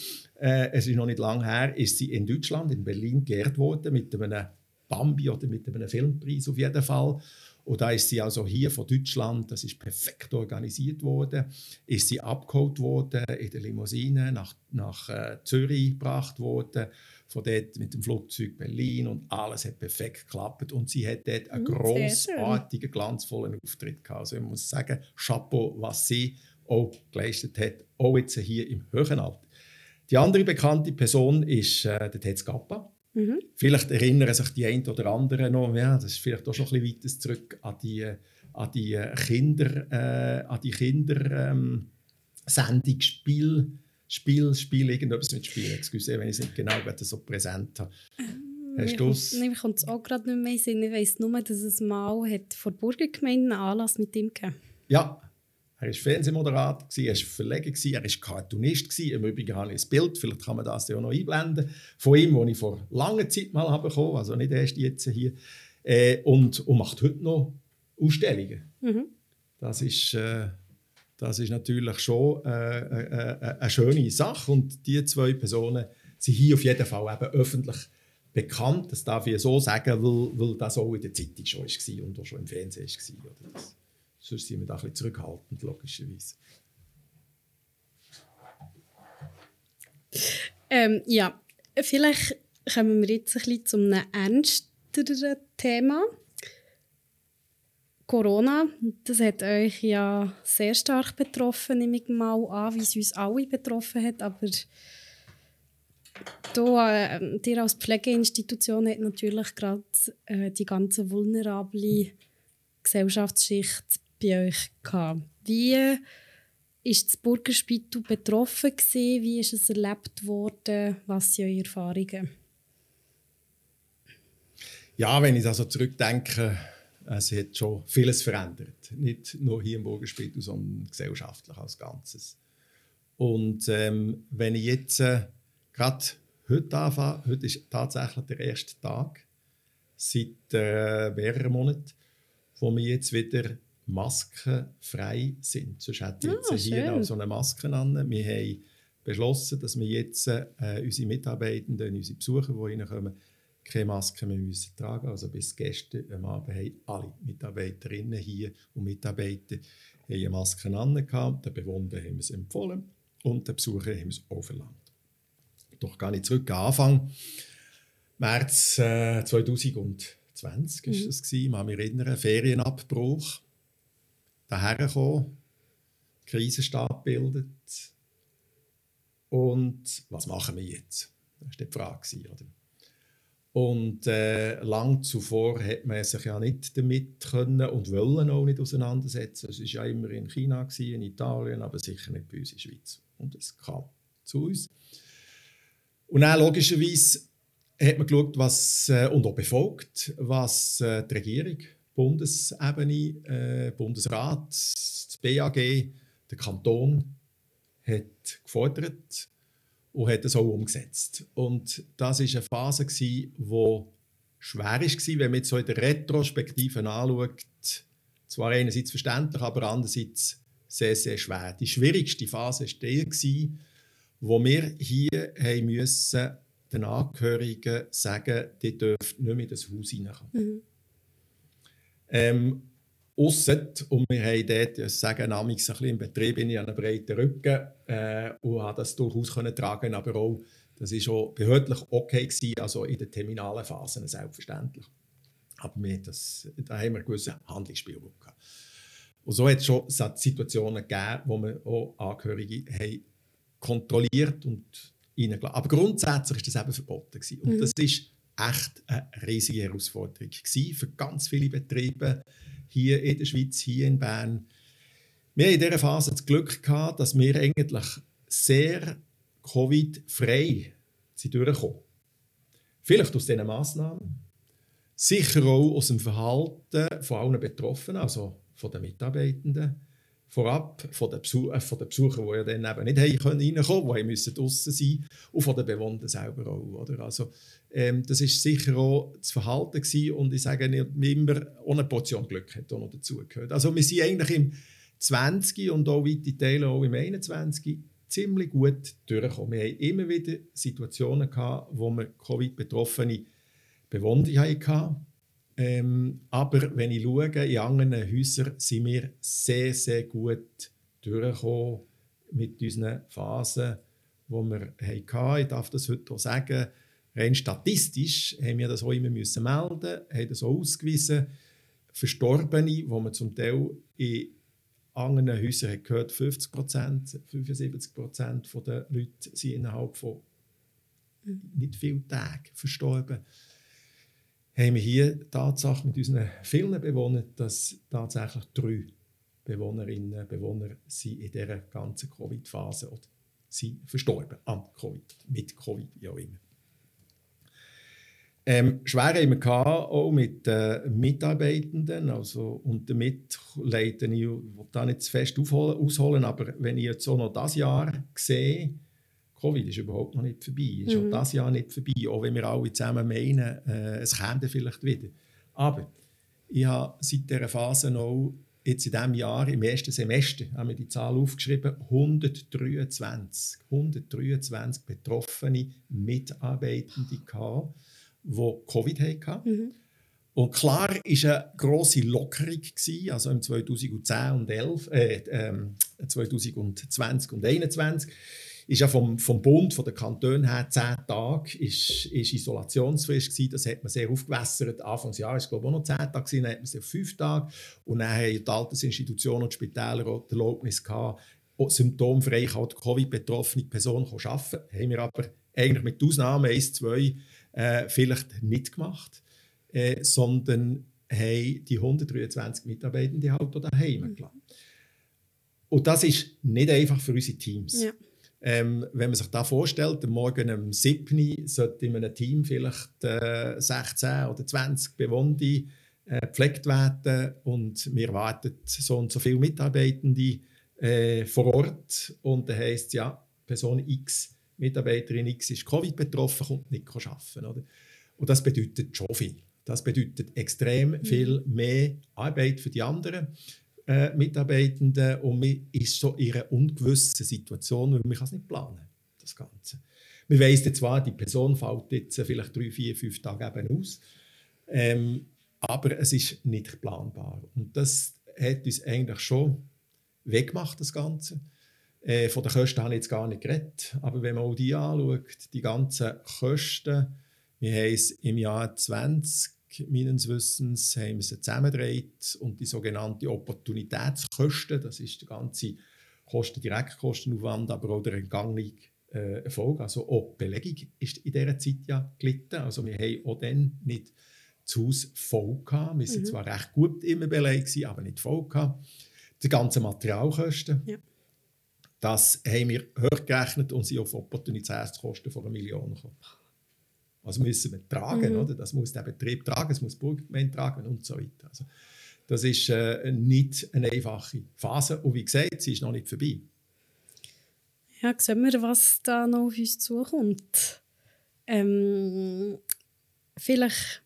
äh, es ist noch nicht lange her, ist sie in Deutschland, in Berlin, geehrt worden mit einem Bambi oder mit einem Filmpreis auf jeden Fall. Und da ist sie also hier von Deutschland, das ist perfekt organisiert worden, ist sie abgeholt worden in der Limousine nach, nach äh, Zürich gebracht worden, von dort mit dem Flugzeug Berlin und alles hat perfekt geklappt und sie hat dort einen mm, großartigen, glanzvollen Auftritt gehabt. Also ich muss sagen, Chapeau, was sie auch geleistet hat, auch jetzt hier im höheren Alter. Die andere bekannte Person ist äh, der Tetz Gappa. Mhm. Vielleicht erinnern sich die einen oder anderen noch, ja, das ist vielleicht auch schon ein bisschen weiter zurück an die, an die Kinder, äh, an die Kinder ähm, Sendung Spiel, Spiel, Spiel, irgendetwas mit Spiel, excuse, wenn ich es nicht genau so präsent habe. Ähm, Hast du es? Mir kommt es auch gerade nicht mehr in Sinn. Ich weiss nur, dass es mal hat vor der Burgergemeinde einen Anlass mit ihm gegeben Ja, er war Fernsehmoderator, er war Verleger, er war Cartoonist. Im Übrigen habe ich ein Bild, vielleicht kann man das ja auch noch einblenden, von ihm, das ich vor langer Zeit mal habe bekommen also nicht erst jetzt hier. Äh, und, und macht heute noch Ausstellungen. Mhm. Das, ist, äh, das ist natürlich schon äh, äh, äh eine schöne Sache. Und diese zwei Personen sind hier auf jeden Fall eben öffentlich bekannt. Das darf ich so sagen, weil, weil das auch in der Zeitung schon war und auch schon im Fernsehen war. Oder das Sonst sind wir da ein bisschen zurückhaltend, logischerweise. Ähm, ja, vielleicht kommen wir jetzt ein bisschen zu einem ernsteren Thema. Corona, das hat euch ja sehr stark betroffen, nehme ich mal an, wie es uns alle betroffen hat, aber Du, äh, dir als Pflegeinstitution hat natürlich gerade äh, die ganze vulnerable Gesellschaftsschicht bei euch gehabt. Wie ist das Burgerspital betroffen gewesen? Wie ist es erlebt worden? Was sind eure Erfahrungen? Ja, wenn ich also zurückdenke, es hat schon vieles verändert. Nicht nur hier im Burgerspital, sondern gesellschaftlich als Ganzes. Und ähm, wenn ich jetzt äh, gerade heute anfange, heute ist tatsächlich der erste Tag seit äh, mehreren Monaten, wo wir jetzt wieder maskenfrei sind. Sonst hätte ich jetzt oh, hier noch so eine Maske an. Wir haben beschlossen, dass wir jetzt äh, unsere Mitarbeitenden, unsere Besucher, die reinkommen, keine Maske mehr müssen tragen Also bis gestern am Abend haben alle Mitarbeiterinnen hier und Mitarbeiter eine Maske an. Den Bewohnern haben wir es empfohlen und den Besuchern haben wir es auch verlangt. Doch gar nicht zurück. Anfang März äh, 2020 mhm. ist es gewesen, mal mich erinnern, Ferienabbruch, daher gekommen, Krisenstab bildet und was machen wir jetzt? Das war die Frage. Oder? Und äh, lang zuvor hat man sich ja nicht damit können und wollen auch nicht auseinandersetzen. Es war ja immer in China, in Italien, aber sicher nicht bei uns in der Schweiz. Und es kam zu uns. Und dann logischerweise hat man geschaut, was, äh, und auch befolgt, was äh, die Regierung, Bundesebene, äh, Bundesrat, das BAG, der Kanton hat gefordert und hat es auch umgesetzt. Und das war eine Phase, die schwer war, wenn man jetzt so in der Retrospektive anschaut. Zwar einerseits verständlich, aber andererseits sehr, sehr schwer. Die schwierigste Phase war die, wo wir hier haben müssen, den Angehörigen sagen, die dürfen nicht mehr in das Haus hineinkommen. Mhm. Ähm, Ausser, und wir haben dort, ich sage namens ein bisschen im Betrieb, in einen breiten Rücken äh, und habe das durchaus können tragen, aber auch, das war auch behördlich okay gewesen, also in den terminalen Phasen selbstverständlich. Aber wir, das, da haben wir einen gewissen Handlungsspielraum gehabt. Und so hat es schon Situationen gegeben, wo wir auch Angehörige haben kontrolliert und reingelassen. Aber grundsätzlich war das eben verboten. Gewesen. Und mhm. das war echt eine riesige Herausforderung gewesen für ganz viele Betriebe hier in der Schweiz, hier in Bern. Wir haben in dieser Phase das Glück gehabt, dass wir eigentlich sehr Covid-frei durchgekommen Vielleicht aus diesen Massnahmen, sicher auch aus dem Verhalten von allen Betroffenen, also von den Mitarbeitenden, vorab von den, Besuch äh, von den Besuchern, die ja dann eben nicht reinkommen konnten, die müssen draußen sein und von den Bewohnern selber auch. Oder? Also, ähm, das war sicher auch das Verhalten gewesen, und ich sage nicht immer, ohne Portion Glück hat auch noch dazugehört. Also wir sind eigentlich im 20 und auch weite Teile auch im 21 ziemlich gut durchgekommen. Wir hatten immer wieder Situationen gehabt, wo wir Covid-betroffene Bewohner hatten ähm, aber wenn ich schaue, in anderen Häusern sind wir sehr, sehr gut durchgekommen mit unseren Phasen, die wir hatten. Ich darf das heute auch sagen. Rein statistisch haben wir das auch immer müssen melden, haben das auch ausgewiesen. Verstorbene, wo man zum Teil in anderen Häusern hat gehört, 50 Prozent, 75 Prozent der Leute sind innerhalb von mhm. nicht vielen Tagen verstorben haben wir hier Tatsache mit unseren vielen Bewohnern, dass tatsächlich drei Bewohnerinnen und Bewohner sind in dieser ganzen Covid-Phase oder sind verstorben an Covid, mit Covid, wie auch immer. Ähm, schwer haben wir auch mit den Mitarbeitenden. Also, und damit leite ich, ich will da nicht zu fest aufholen, ausholen, aber wenn ich jetzt auch noch das Jahr sehe, Covid ist überhaupt noch nicht vorbei, ist mhm. auch das Jahr nicht vorbei, auch wenn wir alle zusammen meinen, äh, es käme vielleicht wieder. Aber ich habe seit dieser Phase noch jetzt in diesem Jahr, im ersten Semester, haben wir die Zahl aufgeschrieben, 123, 123 betroffene Mitarbeitende gehabt, die Covid hatten. Mhm. Und klar war eine grosse Lockerung, gewesen, also im 2010 und 11, äh, äh, 2020 und 2021 ist ja vom, vom Bund, von den Kantonen her, zehn Tage ist, ist Isolationsfrist gewesen. Das hat man sehr aufgewässert. Anfangsjahr war es, glaube ich, auch noch zehn Tage, gewesen, dann hat man es auf fünf Tage. Und dann haben die Altersinstitutionen und die Spitäler auch die Erlaubnis gehabt, symptomfrei kann die Covid-betroffene Person arbeiten. Haben wir aber eigentlich mit Ausnahme eins, zwei äh, vielleicht nicht gemacht, äh, sondern haben die 123 Mitarbeitenden halt auch daheim gelassen. Und das ist nicht einfach für unsere Teams. Ja. Ähm, wenn man sich da vorstellt, am Morgen um 7 sollte in einem Team vielleicht äh, 16 oder 20 Bewohner äh, gepflegt werden und wir warten so und so viele Mitarbeitende äh, vor Ort und dann heisst ja, Person X, Mitarbeiterin X ist Covid betroffen, kommt nicht arbeiten. Oder? Und das bedeutet schon viel. Das bedeutet extrem mhm. viel mehr Arbeit für die anderen äh, Mitarbeitenden und man ist so in einer ungewissen Situation, weil man es nicht planen das Ganze. Wir wissen zwar, die Person fällt jetzt vielleicht drei, vier, fünf Tage eben aus, ähm, aber es ist nicht planbar. Und das hat uns eigentlich schon weggemacht, das Ganze. Äh, von den Kosten habe ich jetzt gar nicht geredet, aber wenn man auch die anschaut, die ganzen Kosten, wir haben es im Jahr 20 meines Wissens haben wir sie zusammengedreht und die sogenannte Opportunitätskosten, das ist der ganze Kosten, Direktkostenaufwand, aber auch der entgangene äh, Erfolg, also auch die Belegung ist in dieser Zeit ja gelitten. Also wir haben auch dann nicht das Haus voll gehabt. Wir waren mhm. zwar recht gut immer belegt, aber nicht voll gehabt. Die ganzen Materialkosten, ja. das haben wir hochgerechnet und sind auf Opportunitätskosten von einer Million gekommen. Also müssen wir tragen, mhm. oder? Das muss der Betrieb tragen, das muss Burggemeinde tragen und so weiter. Also, das ist äh, nicht eine einfache Phase und wie gesagt, sie ist noch nicht vorbei. Ja, sehen wir, was da noch auf uns zukommt. Ähm, vielleicht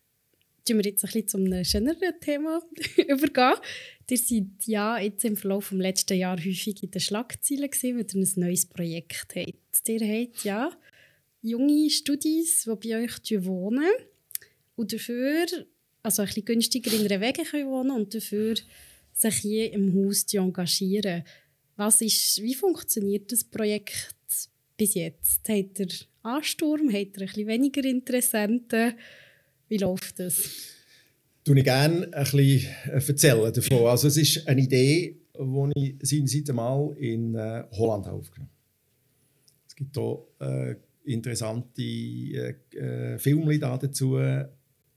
tun wir jetzt ein bisschen zu einem schöneren Thema übergehen. Ihr seid ja jetzt im Verlauf des letzten Jahres häufig in den Schlagzeilen gewesen, weil ihr ein neues Projekt habt. Ihr habt ja junge Studis, die bei euch wohnen und dafür also ein bisschen günstiger in einer Wege wohnen und dafür sich hier im Haus engagieren. Was ist, wie funktioniert das Projekt bis jetzt? Hat er Ansturm? Hat er ein bisschen weniger Interessenten? Wie läuft das? tue ich gerne ein bisschen äh, erzählen davon. Also es ist eine Idee, die ich seinerzeit einmal in äh, Holland aufgenommen habe. Es gibt hier äh, interessante äh, äh, Filme dazu.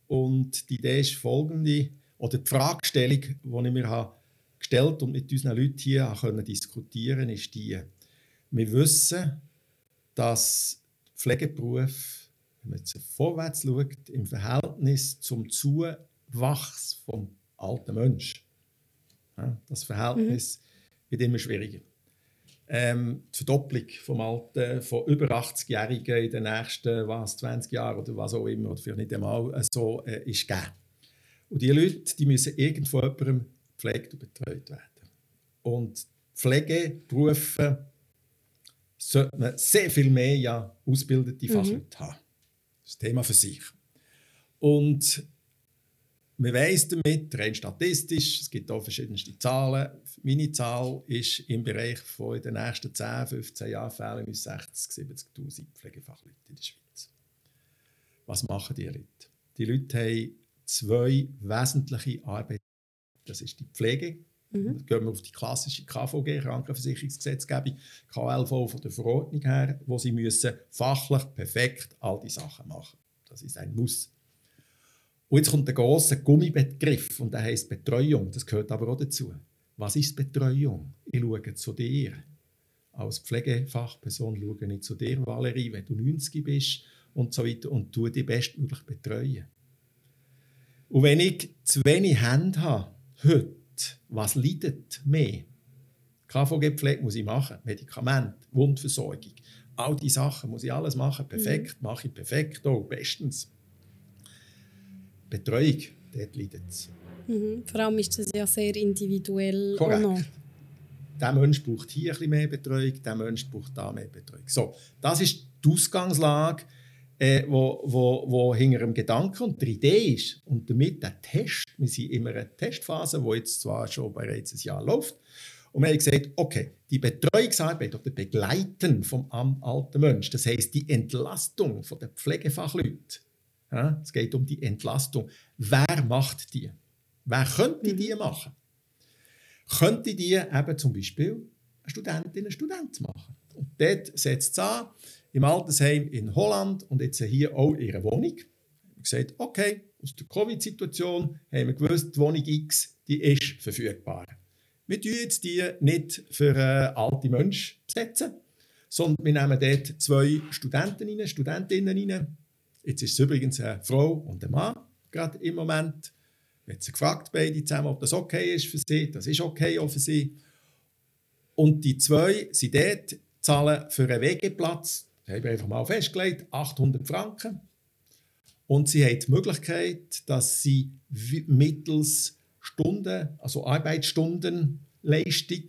Und die Idee ist folgende, oder die Fragestellung, die ich mir habe gestellt und mit unseren Leuten hier können diskutieren ist die, wir wissen, dass Pflegeberuf, wenn man jetzt vorwärts schaut, im Verhältnis zum Zuwachs vom alten Menschen, ja, das Verhältnis mhm. wird immer schwieriger ähm, die Verdopplung vom Alten von über 80-Jährigen in den nächsten was, 20 Jahren oder was auch immer, oder vielleicht nicht einmal äh, so, äh, ist gegeben. Und diese Leute die müssen irgendwo jemandem gepflegt und betreut werden. Und Pflegeberufe sollte man sehr viel mehr ja, ausgebildete mhm. Fachleute haben. Das Thema für sich. Und man weiß damit, rein statistisch, es gibt auch verschiedenste Zahlen. Meine Zahl ist im Bereich von in den nächsten 10, 15 Jahren fehlen uns 60, 70.000 Pflegefachleute in der Schweiz. Was machen die Leute? Die Leute haben zwei wesentliche Arbeiten. Das ist die Pflege. Mhm. Dann gehen wir auf die klassische KVG, Krankenversicherungsgesetzgebung, KLV von der Verordnung her, wo sie müssen fachlich perfekt all die Sachen machen. Das ist ein Muss. Und jetzt kommt der große Gummibegriff und der heißt Betreuung. Das gehört aber auch dazu. Was ist Betreuung? Ich schaue zu dir. Als Pflegefachperson schaue ich zu dir, Valerie, wenn du 90 bist und so weiter und tue dich bestmöglich betreuen. Und wenn ich zu wenig Hände habe, heute, was leidet mehr? KVG-Pflege muss ich machen, Medikamente, Wundversorgung, all diese Sachen muss ich alles machen, perfekt, mhm. mache ich perfekt, oh, bestens. Betreuung, dort leidet es. Mhm. Vor allem ist das ja sehr individuell. Korrekt. Der Mensch braucht hier ein bisschen mehr Betreuung, der Mensch braucht da mehr Betreuung. So, das ist die Ausgangslage, äh, wo, wo, wo hinter dem Gedanken und der Idee ist. Und damit der Test, wir sind immer in einer Testphase, die jetzt zwar schon bereits ein Jahr läuft, und wir haben gesagt, okay, die Betreuungsarbeit oder Begleiten vom alten Menschen, das heißt die Entlastung von der Pflegefachleute, ja, es geht um die Entlastung. Wer macht die? Wer könnte mhm. die machen? Könnte die eben zum Beispiel eine Studentin, einen Student machen? Und dort setzt es an, im Altersheim in Holland und jetzt hier auch ihre Wohnung. Wir gesagt, okay, aus der Covid-Situation haben wir gewusst, die Wohnung X die ist verfügbar. Wir tun jetzt die nicht für äh, alte Menschen besetzen, sondern wir nehmen dort zwei Studenten rein, Studentinnen rein, Jetzt ist es übrigens eine Frau und ein Mann, gerade im Moment. Wir haben sie gefragt, beide zusammen, ob das okay ist für sie. Das ist okay auch für sie. Und die zwei sind dort, zahlen für einen Wegeplatz, das haben wir einfach mal festgelegt, 800 Franken. Und sie haben die Möglichkeit, dass sie mittels Stunden, also Arbeitsstundenleistung,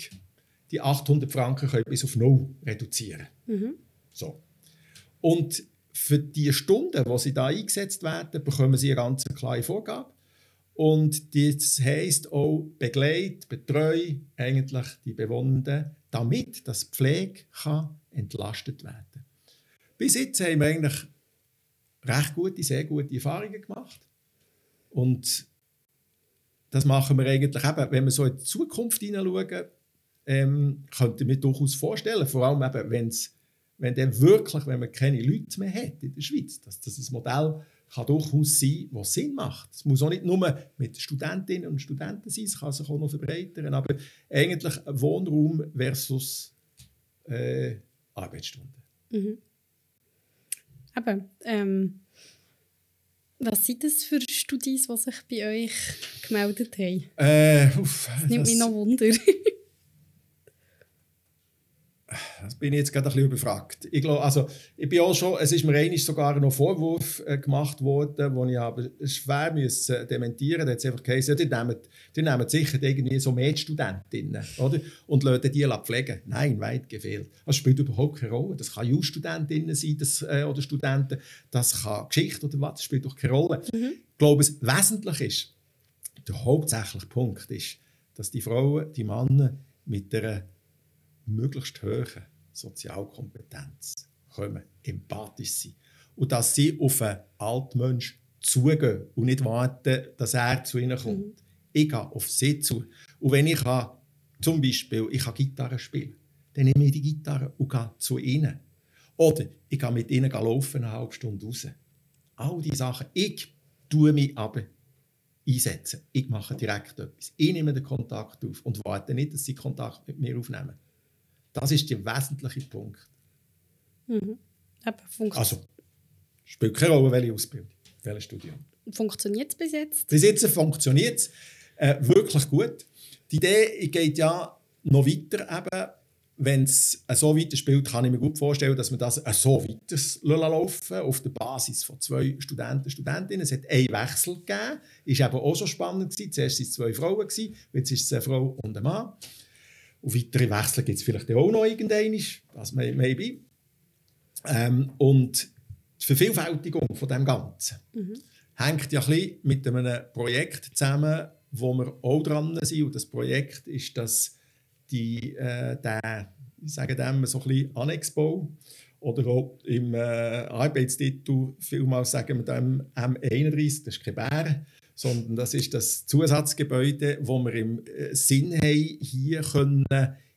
die 800 Franken können bis auf null reduzieren. Mhm. So. Und für die Stunden, die sie da eingesetzt werden, bekommen sie eine ganz klare Vorgabe. Und das heisst auch begleit, betreu eigentlich die Bewohnenden, damit das Pflege kann entlastet werden kann. Bis jetzt haben wir eigentlich recht gute, sehr gute Erfahrungen gemacht. Und das machen wir eigentlich eben, wenn wir so in die Zukunft hineinschauen, ähm, könnte mir durchaus vorstellen, vor allem eben, wenn's, wenn dann wirklich, wenn man keine Leute mehr hat in der Schweiz, dass das ein Modell kann durchaus sein, was Sinn macht. Es muss auch nicht nur mit Studentinnen und Studenten sein, es kann sich auch noch verbreitern, aber eigentlich Wohnraum versus äh, Arbeitsstunden. Mhm. Aber ähm, was sind das für Studis, die sich bei euch gemeldet haben? Äh, uff, das nimmt mich noch Wunder. das bin ich jetzt gerade ein bisschen überfragt. Ich glaube, also, ich bin auch schon, es ist mir eigentlich sogar noch Vorwurf äh, gemacht worden, wo ich aber schwer müssen dementieren. Da hat es einfach geheißen, ja, die, nehmen, die nehmen sicher irgendwie so Mädstudentinnen, oder? Und lassen die pflegen. Nein, weit gefehlt. Das spielt überhaupt keine Rolle. Das kann Jus-Studentinnen sein das, äh, oder Studenten, das kann Geschichte oder was, das spielt doch keine Rolle. Mhm. Ich glaube, es wesentlich ist, der hauptsächliche Punkt ist, dass die Frauen, die Männer mit einer möglichst hohen Sozialkompetenz kommen, empathisch sein. Und dass sie auf einen alten Menschen zugehen und nicht warten, dass er zu ihnen kommt. Mhm. Ich gehe auf sie zu. Und wenn ich kann, zum Beispiel ich kann Gitarre spielen dann nehme ich die Gitarre und gehe zu ihnen. Oder ich gehe mit ihnen laufen eine halbe Stunde raus. All diese Sachen. Ich tue mich aber einsetzen. Ich mache direkt etwas. Ich nehme den Kontakt auf und warte nicht, dass sie Kontakt mit mir aufnehmen. Das ist der wesentliche Punkt. Mhm. also, spielt keine Rolle, welche Ausbildung, welches Studium. Funktioniert es bis jetzt? Bis jetzt funktioniert es äh, wirklich gut. Die Idee geht ja noch weiter. Eben, wenn es so weiter spielt, kann ich mir gut vorstellen, dass man das so weiter laufen auf der Basis von zwei Studenten und Studentinnen. Es hat einen Wechsel gegeben. Ist eben auch schon spannend gewesen. Zuerst waren es zwei Frauen, jetzt ist es eine Frau und ein Mann. Und weitere Wechsel gibt es vielleicht auch noch irgendwann, das maybe. Ähm, und die Vervielfältigung von dem Ganzen mhm. hängt ja ein bisschen mit einem Projekt zusammen, wo wir auch dran sind. Und das Projekt ist das, die, äh, der, ich sage dem, so ein bisschen Annexbau oder auch im äh, Arbeitstitel vielmals sagen wir dem M31, das ist kein Bär, sondern das ist das Zusatzgebäude, wo wir im äh, Sinn haben, hier können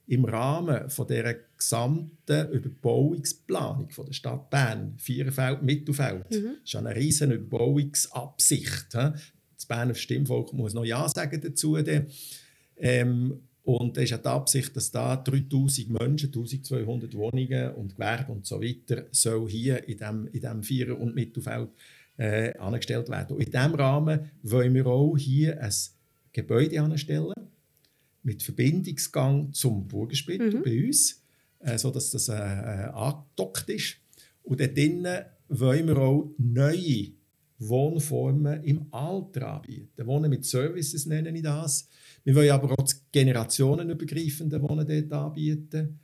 im Rahmen von der gesamten Überbauungsplanung von der Stadt Bern, Vierfeld, Mittelfeld, mhm. ist eine riesige Überbauungsabsicht. Das Berner Stimmvolk muss noch Ja sagen dazu. Ähm, und es ist auch die Absicht, dass da 3000 Menschen, 1200 Wohnungen und Gewerbe und so weiter soll hier in diesem in dem Vier- und Mittelfeld äh, angestellt werden. Und in diesem Rahmen wollen wir auch hier ein Gebäude anstellen mit Verbindungsgang zum Burgerspital mhm. bei uns, äh, sodass das äh, äh, angedockt ist. Und dort drinnen wollen wir auch neue Wohnformen im Alter anbieten. Wohnen mit Services nenne ich das. Wir wollen aber auch das generationenübergreifende Wohnen dort anbieten.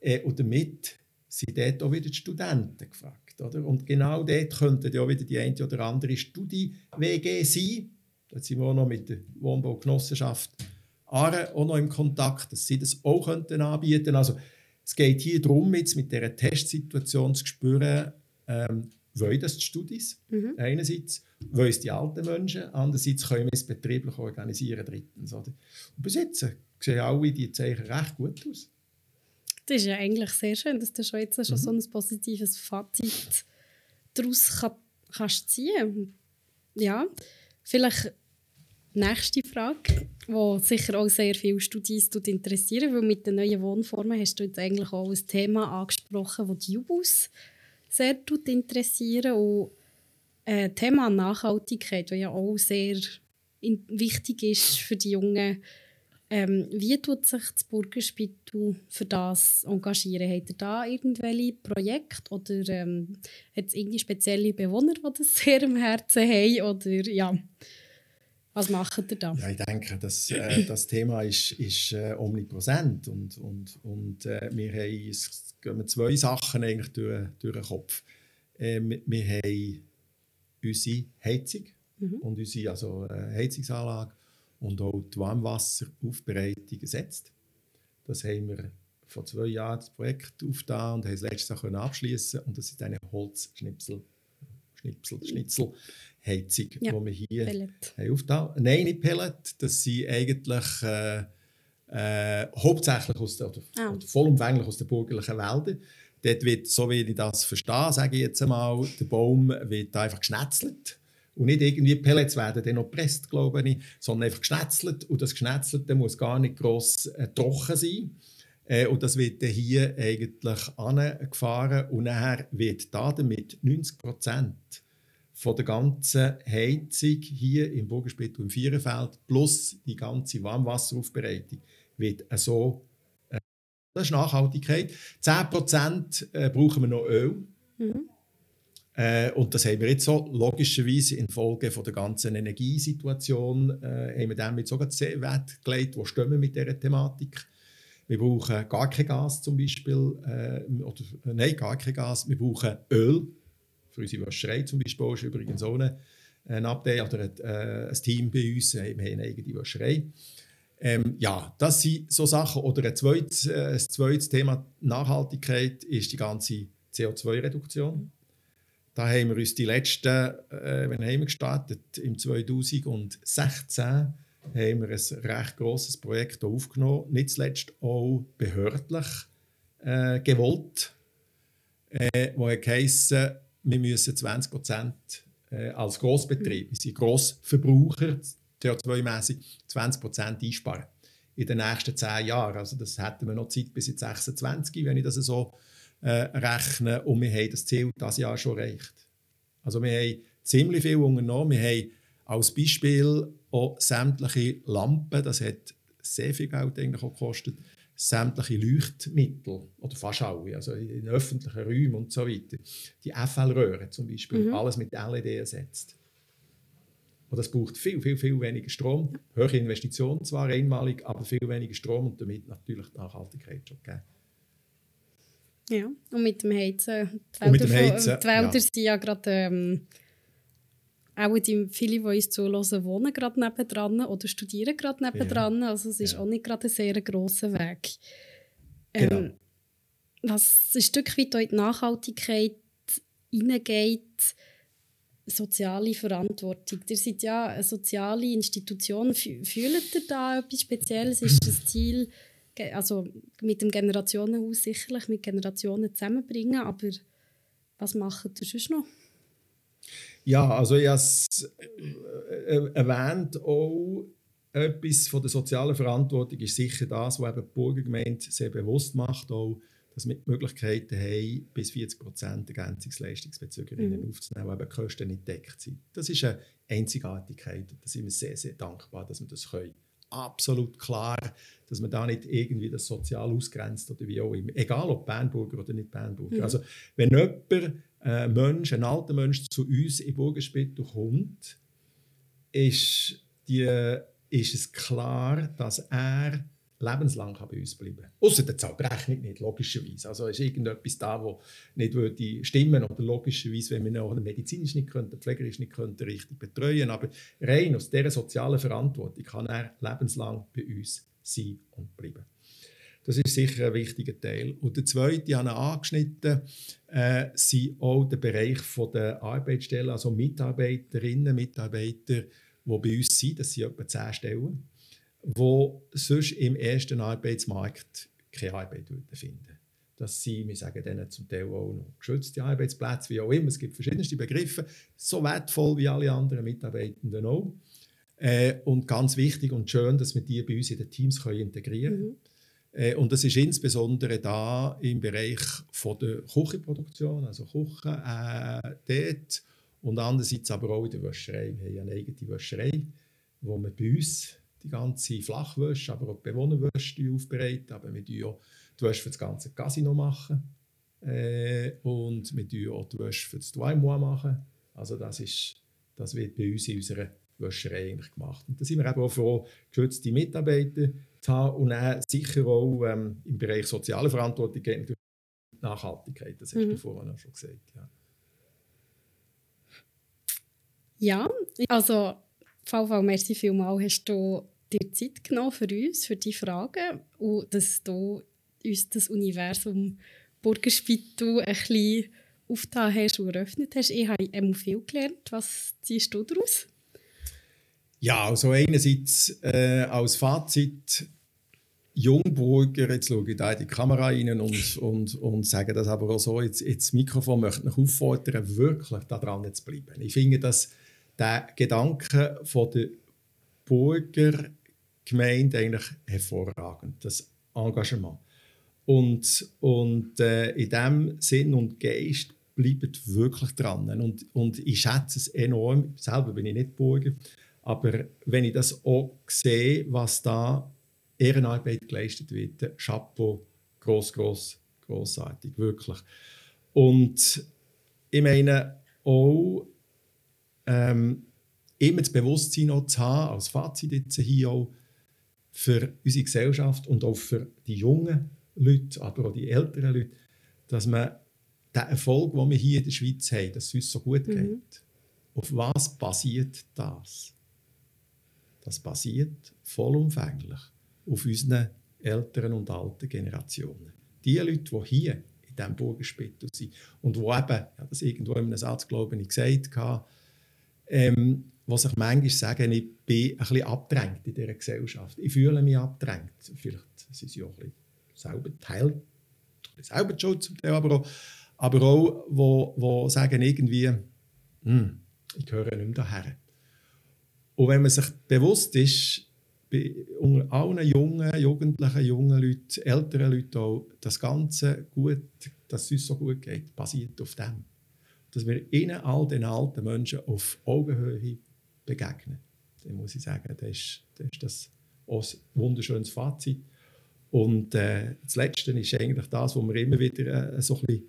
Äh, und damit sind dort auch wieder die Studenten gefragt. Oder? Und genau dort könnte ja wieder die eine oder andere Studi-WG sein. Da sind wir auch noch mit der Wohnbaugenossenschaft Aare auch noch im Kontakt, dass sie das auch könnten anbieten Also es geht hier darum, jetzt mit dieser Testsituation zu spüren, ähm, wollen das die Studis mhm. einerseits, wollen es die alten Menschen, andererseits können wir es betrieblich organisieren, drittens. Oder? Und bis jetzt sehen alle die Zeichen recht gut aus. Das ist ja eigentlich sehr schön, dass du schon jetzt schon mhm. so ein positives Fazit daraus kann, kannst ziehen Ja, vielleicht nächste Frage, die sicher auch sehr viele Studis interessieren, weil mit den neuen Wohnformen hast du jetzt eigentlich auch ein Thema angesprochen, das die Jubus sehr interessieren und äh, Thema Nachhaltigkeit, das ja auch sehr wichtig ist für die jungen ähm, wie tut sich das Burgerspital für das engagieren? Hat ihr da irgendwelche Projekte oder ähm, hat es irgendwie spezielle Bewohner, die das sehr im Herzen haben? Oder ja, was macht ihr da? Ja, ich denke, das, äh, das Thema ist, ist äh, omnipräsent und, und, und äh, wir haben es gehen zwei Sachen eigentlich durch, durch den Kopf. wir, wir haben unsere Heizung Mhm. und unsere also, äh, Heizungsanlage und auch die Warmwasseraufbereitung ersetzt. Das haben wir vor zwei Jahren das Projekt aufgetan und haben es letztes Jahr können abschließen und das ist eine Holzschnipsel, Schnipsel, Schnitzelheizung, Ja, die wir hier Pellet. haben aufgetan. Nein, nicht Pellet, das sind eigentlich äh, äh, hauptsächlich aus der, oder, Ah. oder vollumfänglich aus den bürgerlichen Wäldern. Dort wird, so wie ich das verstehe, sage ich jetzt einmal, der Baum wird einfach geschnetzelt. Und nicht irgendwie Pellets werden dann noch gepresst, glaube ich, sondern einfach geschnetzelt. Und das Geschnetzelte muss gar nicht gross äh, trocken sein. Äh, und das wird dann hier eigentlich angefahren. Und nachher wird da damit 90 Prozent von der ganzen Heizung hier im Burgenspittel im Vierenfeld plus die ganze Warmwasseraufbereitung wird so äh, das ist Nachhaltigkeit. 10% äh, brauchen wir noch Öl. Mhm. Äh, und das haben wir jetzt so logischerweise infolge von der ganzen Energiesituation äh, haben wir damit sogar sehr Wert gelegt, wo stehen wir mit dieser Thematik. Wir brauchen gar kein Gas zum Beispiel, äh, oder, äh, nein, gar kein Gas. Wir brauchen Öl für unsere Wäscherei zum Beispiel. ist übrigens auch ein Update oder ein, äh, ein Team bei uns. äh, Wir haben eine eigene Wäscherei. Ähm, ja, das sind so Sachen. Oder ein zweites, äh, ein zweites Thema Nachhaltigkeit ist die ganze CO2-Reduktion. Da haben wir uns die letzten, äh, wenn haben wir gestartet, im 2016 haben wir ein recht grosses Projekt aufgenommen, nicht zuletzt auch behördlich äh, gewollt, äh, wo heissen, wir müssen 20 Prozent äh, als Grossbetrieb, wir sind Grossverbraucher, CO2-mässig 20 Prozent einsparen in den nächsten zehn Jahren. Also das hätten wir noch Zeit bis ins 26, wenn ich das so äh, rechne. Und wir haben das Ziel dieses Jahr schon erreicht. Also wir haben ziemlich viel unternommen. Wir haben als Beispiel auch sämtliche Lampen, das hat sehr viel Geld eigentlich auch gekostet, sämtliche Leuchtmittel, oder fast alle, also in öffentlichen Räumen und so weiter, die FL-Röhren zum Beispiel, Mhm. alles mit LED ersetzt. Und das braucht viel, viel, viel weniger Strom. Höhere Investitionen zwar einmalig, aber viel weniger Strom und damit natürlich die Nachhaltigkeit schon gegeben. Ja, und mit dem Heizen. Die Wälder, dem Heizen, die Wälder ja. sind ja gerade. Ähm, auch die, viele, die uns zuhören, wohnen gerade nebendran oder studieren gerade nebendran. Also es ist Ja. auch nicht gerade ein sehr grosser Weg. Ähm, Genau. Was ein Stück weit in die Nachhaltigkeit hineingeht, soziale Verantwortung. Ihr seid ja eine soziale Institution. Fü- Fühlt ihr da etwas Spezielles? Ist das Ziel, also mit dem Generationenhaus sicherlich, mit Generationen zusammenbringen, aber was macht ihr sonst noch? Ja, also ich habe es äh, erwähnt, auch etwas von der sozialen Verantwortung ist sicher das, was eben die Burgergemeinde sehr bewusst macht, auch, dass wir die Möglichkeiten haben, bis 40 Prozent Ergänzungsleistungsbezügerinnen Mhm. aufzunehmen, eben Kosten nicht gedeckt sind. Das ist eine Einzigartigkeit und da sind wir sehr, sehr dankbar, dass wir das können. Absolut klar, dass man da nicht irgendwie das sozial ausgrenzt oder wie auch immer. Egal ob Bernburger oder nicht Bernburger. Mhm. Also wenn jemand, ein Mensch, ein alter Mensch zu uns in Burgenspittel kommt, ist, die, ist es klar, dass er lebenslang bei uns bleiben kann. Außer der zahlt die Rechnung nicht, logischerweise. Also ist irgendetwas da, wo nicht würde stimmen oder logischerweise, wenn wir auch medizinisch nicht könnten, pflegerisch nicht könnten, richtig betreuen. Aber rein aus dieser sozialen Verantwortung kann er lebenslang bei uns sein und bleiben. Das ist sicher ein wichtiger Teil. Und der zweite, ich habe ihn angeschnitten, äh, sind auch der Bereich der Arbeitsstellen, also Mitarbeiterinnen, Mitarbeiter, die bei uns sind. Das sind etwa 10 Stellen, die sonst im ersten Arbeitsmarkt keine Arbeit würden finden Das sind, wir sagen denen zum Teil auch noch geschützte Arbeitsplätze, wie auch immer. Es gibt verschiedenste Begriffe, so wertvoll wie alle anderen Mitarbeitenden auch. Äh, und ganz wichtig und schön, dass wir die bei uns in den Teams können integrieren können. Mhm. Äh, Und das ist insbesondere da im Bereich von der Küchenproduktion, also Küchen, äh, dort. Und andererseits aber auch in der Wäscherei. Wir haben eine eigene Wäscherei, wo wir bei uns die ganze Flachwäsche, aber auch die Bewohnerwäsche aufbereiten. Aber wir machen auch die Wäsche für das ganze Casino. Machen. Äh, und wir machen auch die Wäsche für das Douaimois machen. Also das, ist, das wird bei uns in unserer Wäscherei eigentlich gemacht. Und da sind wir eben auch froh, geschützte Mitarbeiter zu haben und dann sicher auch ähm, im Bereich soziale Verantwortung geht natürlich Nachhaltigkeit, das hast Mhm. du vorhin auch schon gesagt. Ja. Ja, also VV, merci vielmals, hast du dir Zeit genommen für uns, für die Fragen und dass du uns das Universum Burgerspittel ein bisschen aufgetan hast und eröffnet hast. Ich habe immer viel gelernt. Was ziehst du daraus? Ja, also einerseits äh, als Fazit Jungburger, jetzt schaue ich da in die Kamera rein und, und, und sage das aber auch so, jetzt, jetzt das Mikrofon möchte ich auffordern, wirklich daran zu bleiben. Ich finde, dass der Gedanke von der Burgergemeinde eigentlich hervorragend, das Engagement. Und, und äh, in diesem Sinn und Geist bleibt wirklich dran. Und, und ich schätze es enorm, selber bin ich nicht Burger, aber wenn ich das auch sehe, was da Ehrenarbeit geleistet wird, Chapeau, gross, gross, grossartig, wirklich. Und ich meine auch, ähm, immer das Bewusstsein noch zu haben, als Fazit jetzt hier auch, für unsere Gesellschaft und auch für die jungen Leute, aber auch die älteren Leute, dass man den Erfolg, den wir hier in der Schweiz haben, dass es uns so gut mhm. geht, mhm. auf was basiert das? Das basiert vollumfänglich auf unseren älteren und alten Generationen. Die Leute, die hier in diesem Burgerspittel sind und die eben, ja, das irgendwo in einem Satz, glaube ich, gesagt habe, ähm, was ich manchmal sagen, ich bin ein bisschen abgedrängt in dieser Gesellschaft. Ich fühle mich abgedrängt. Vielleicht sind sie auch ein bisschen selber Teil, selber die Schuld zum Teil, aber auch, aber auch wo, wo sagen irgendwie, hm, ich gehöre nicht mehr daher. Und wenn man sich bewusst ist, bei unter allen jungen, jugendlichen, jungen Leuten, älteren Leuten auch, das Ganze gut, dass es uns so gut geht, basiert auf dem. Dass wir ihnen, all den alten Menschen, auf Augenhöhe begegnen. Dann muss ich sagen, das ist das, ist das ein wunderschönes Fazit. Und äh, das Letzte ist eigentlich das, wo mir immer wieder äh, so ein bisschen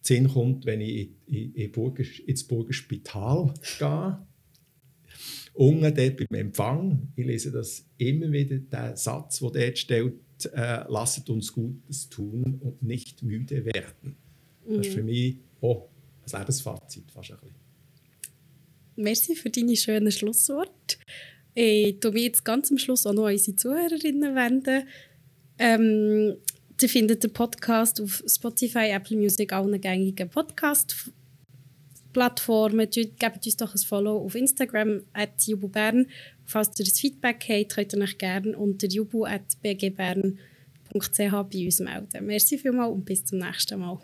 Sinn kommt, wenn ich in, in Burger, ins Burgerspital gehe. Unten dort beim Empfang, ich lese das immer wieder, der Satz, der dort steht, äh, lasst uns Gutes tun und nicht müde werden. Das ist für mhm. mich auch ein Lebensfazit fast ein bisschen. Merci für deine schönen Schlussworte. Ich tue mich jetzt ganz am Schluss auch noch an unsere Zuhörerinnen wenden. Ähm, Sie findet den Podcast auf Spotify, Apple Music, allen gängigen Podcast-Plattformen. Gebt uns doch ein Follow auf Instagram, at jububern. Falls ihr ein Feedback habt, könnt ihr euch gerne unter jubu.bgbern.ch bei uns melden. Merci vielmals und bis zum nächsten Mal.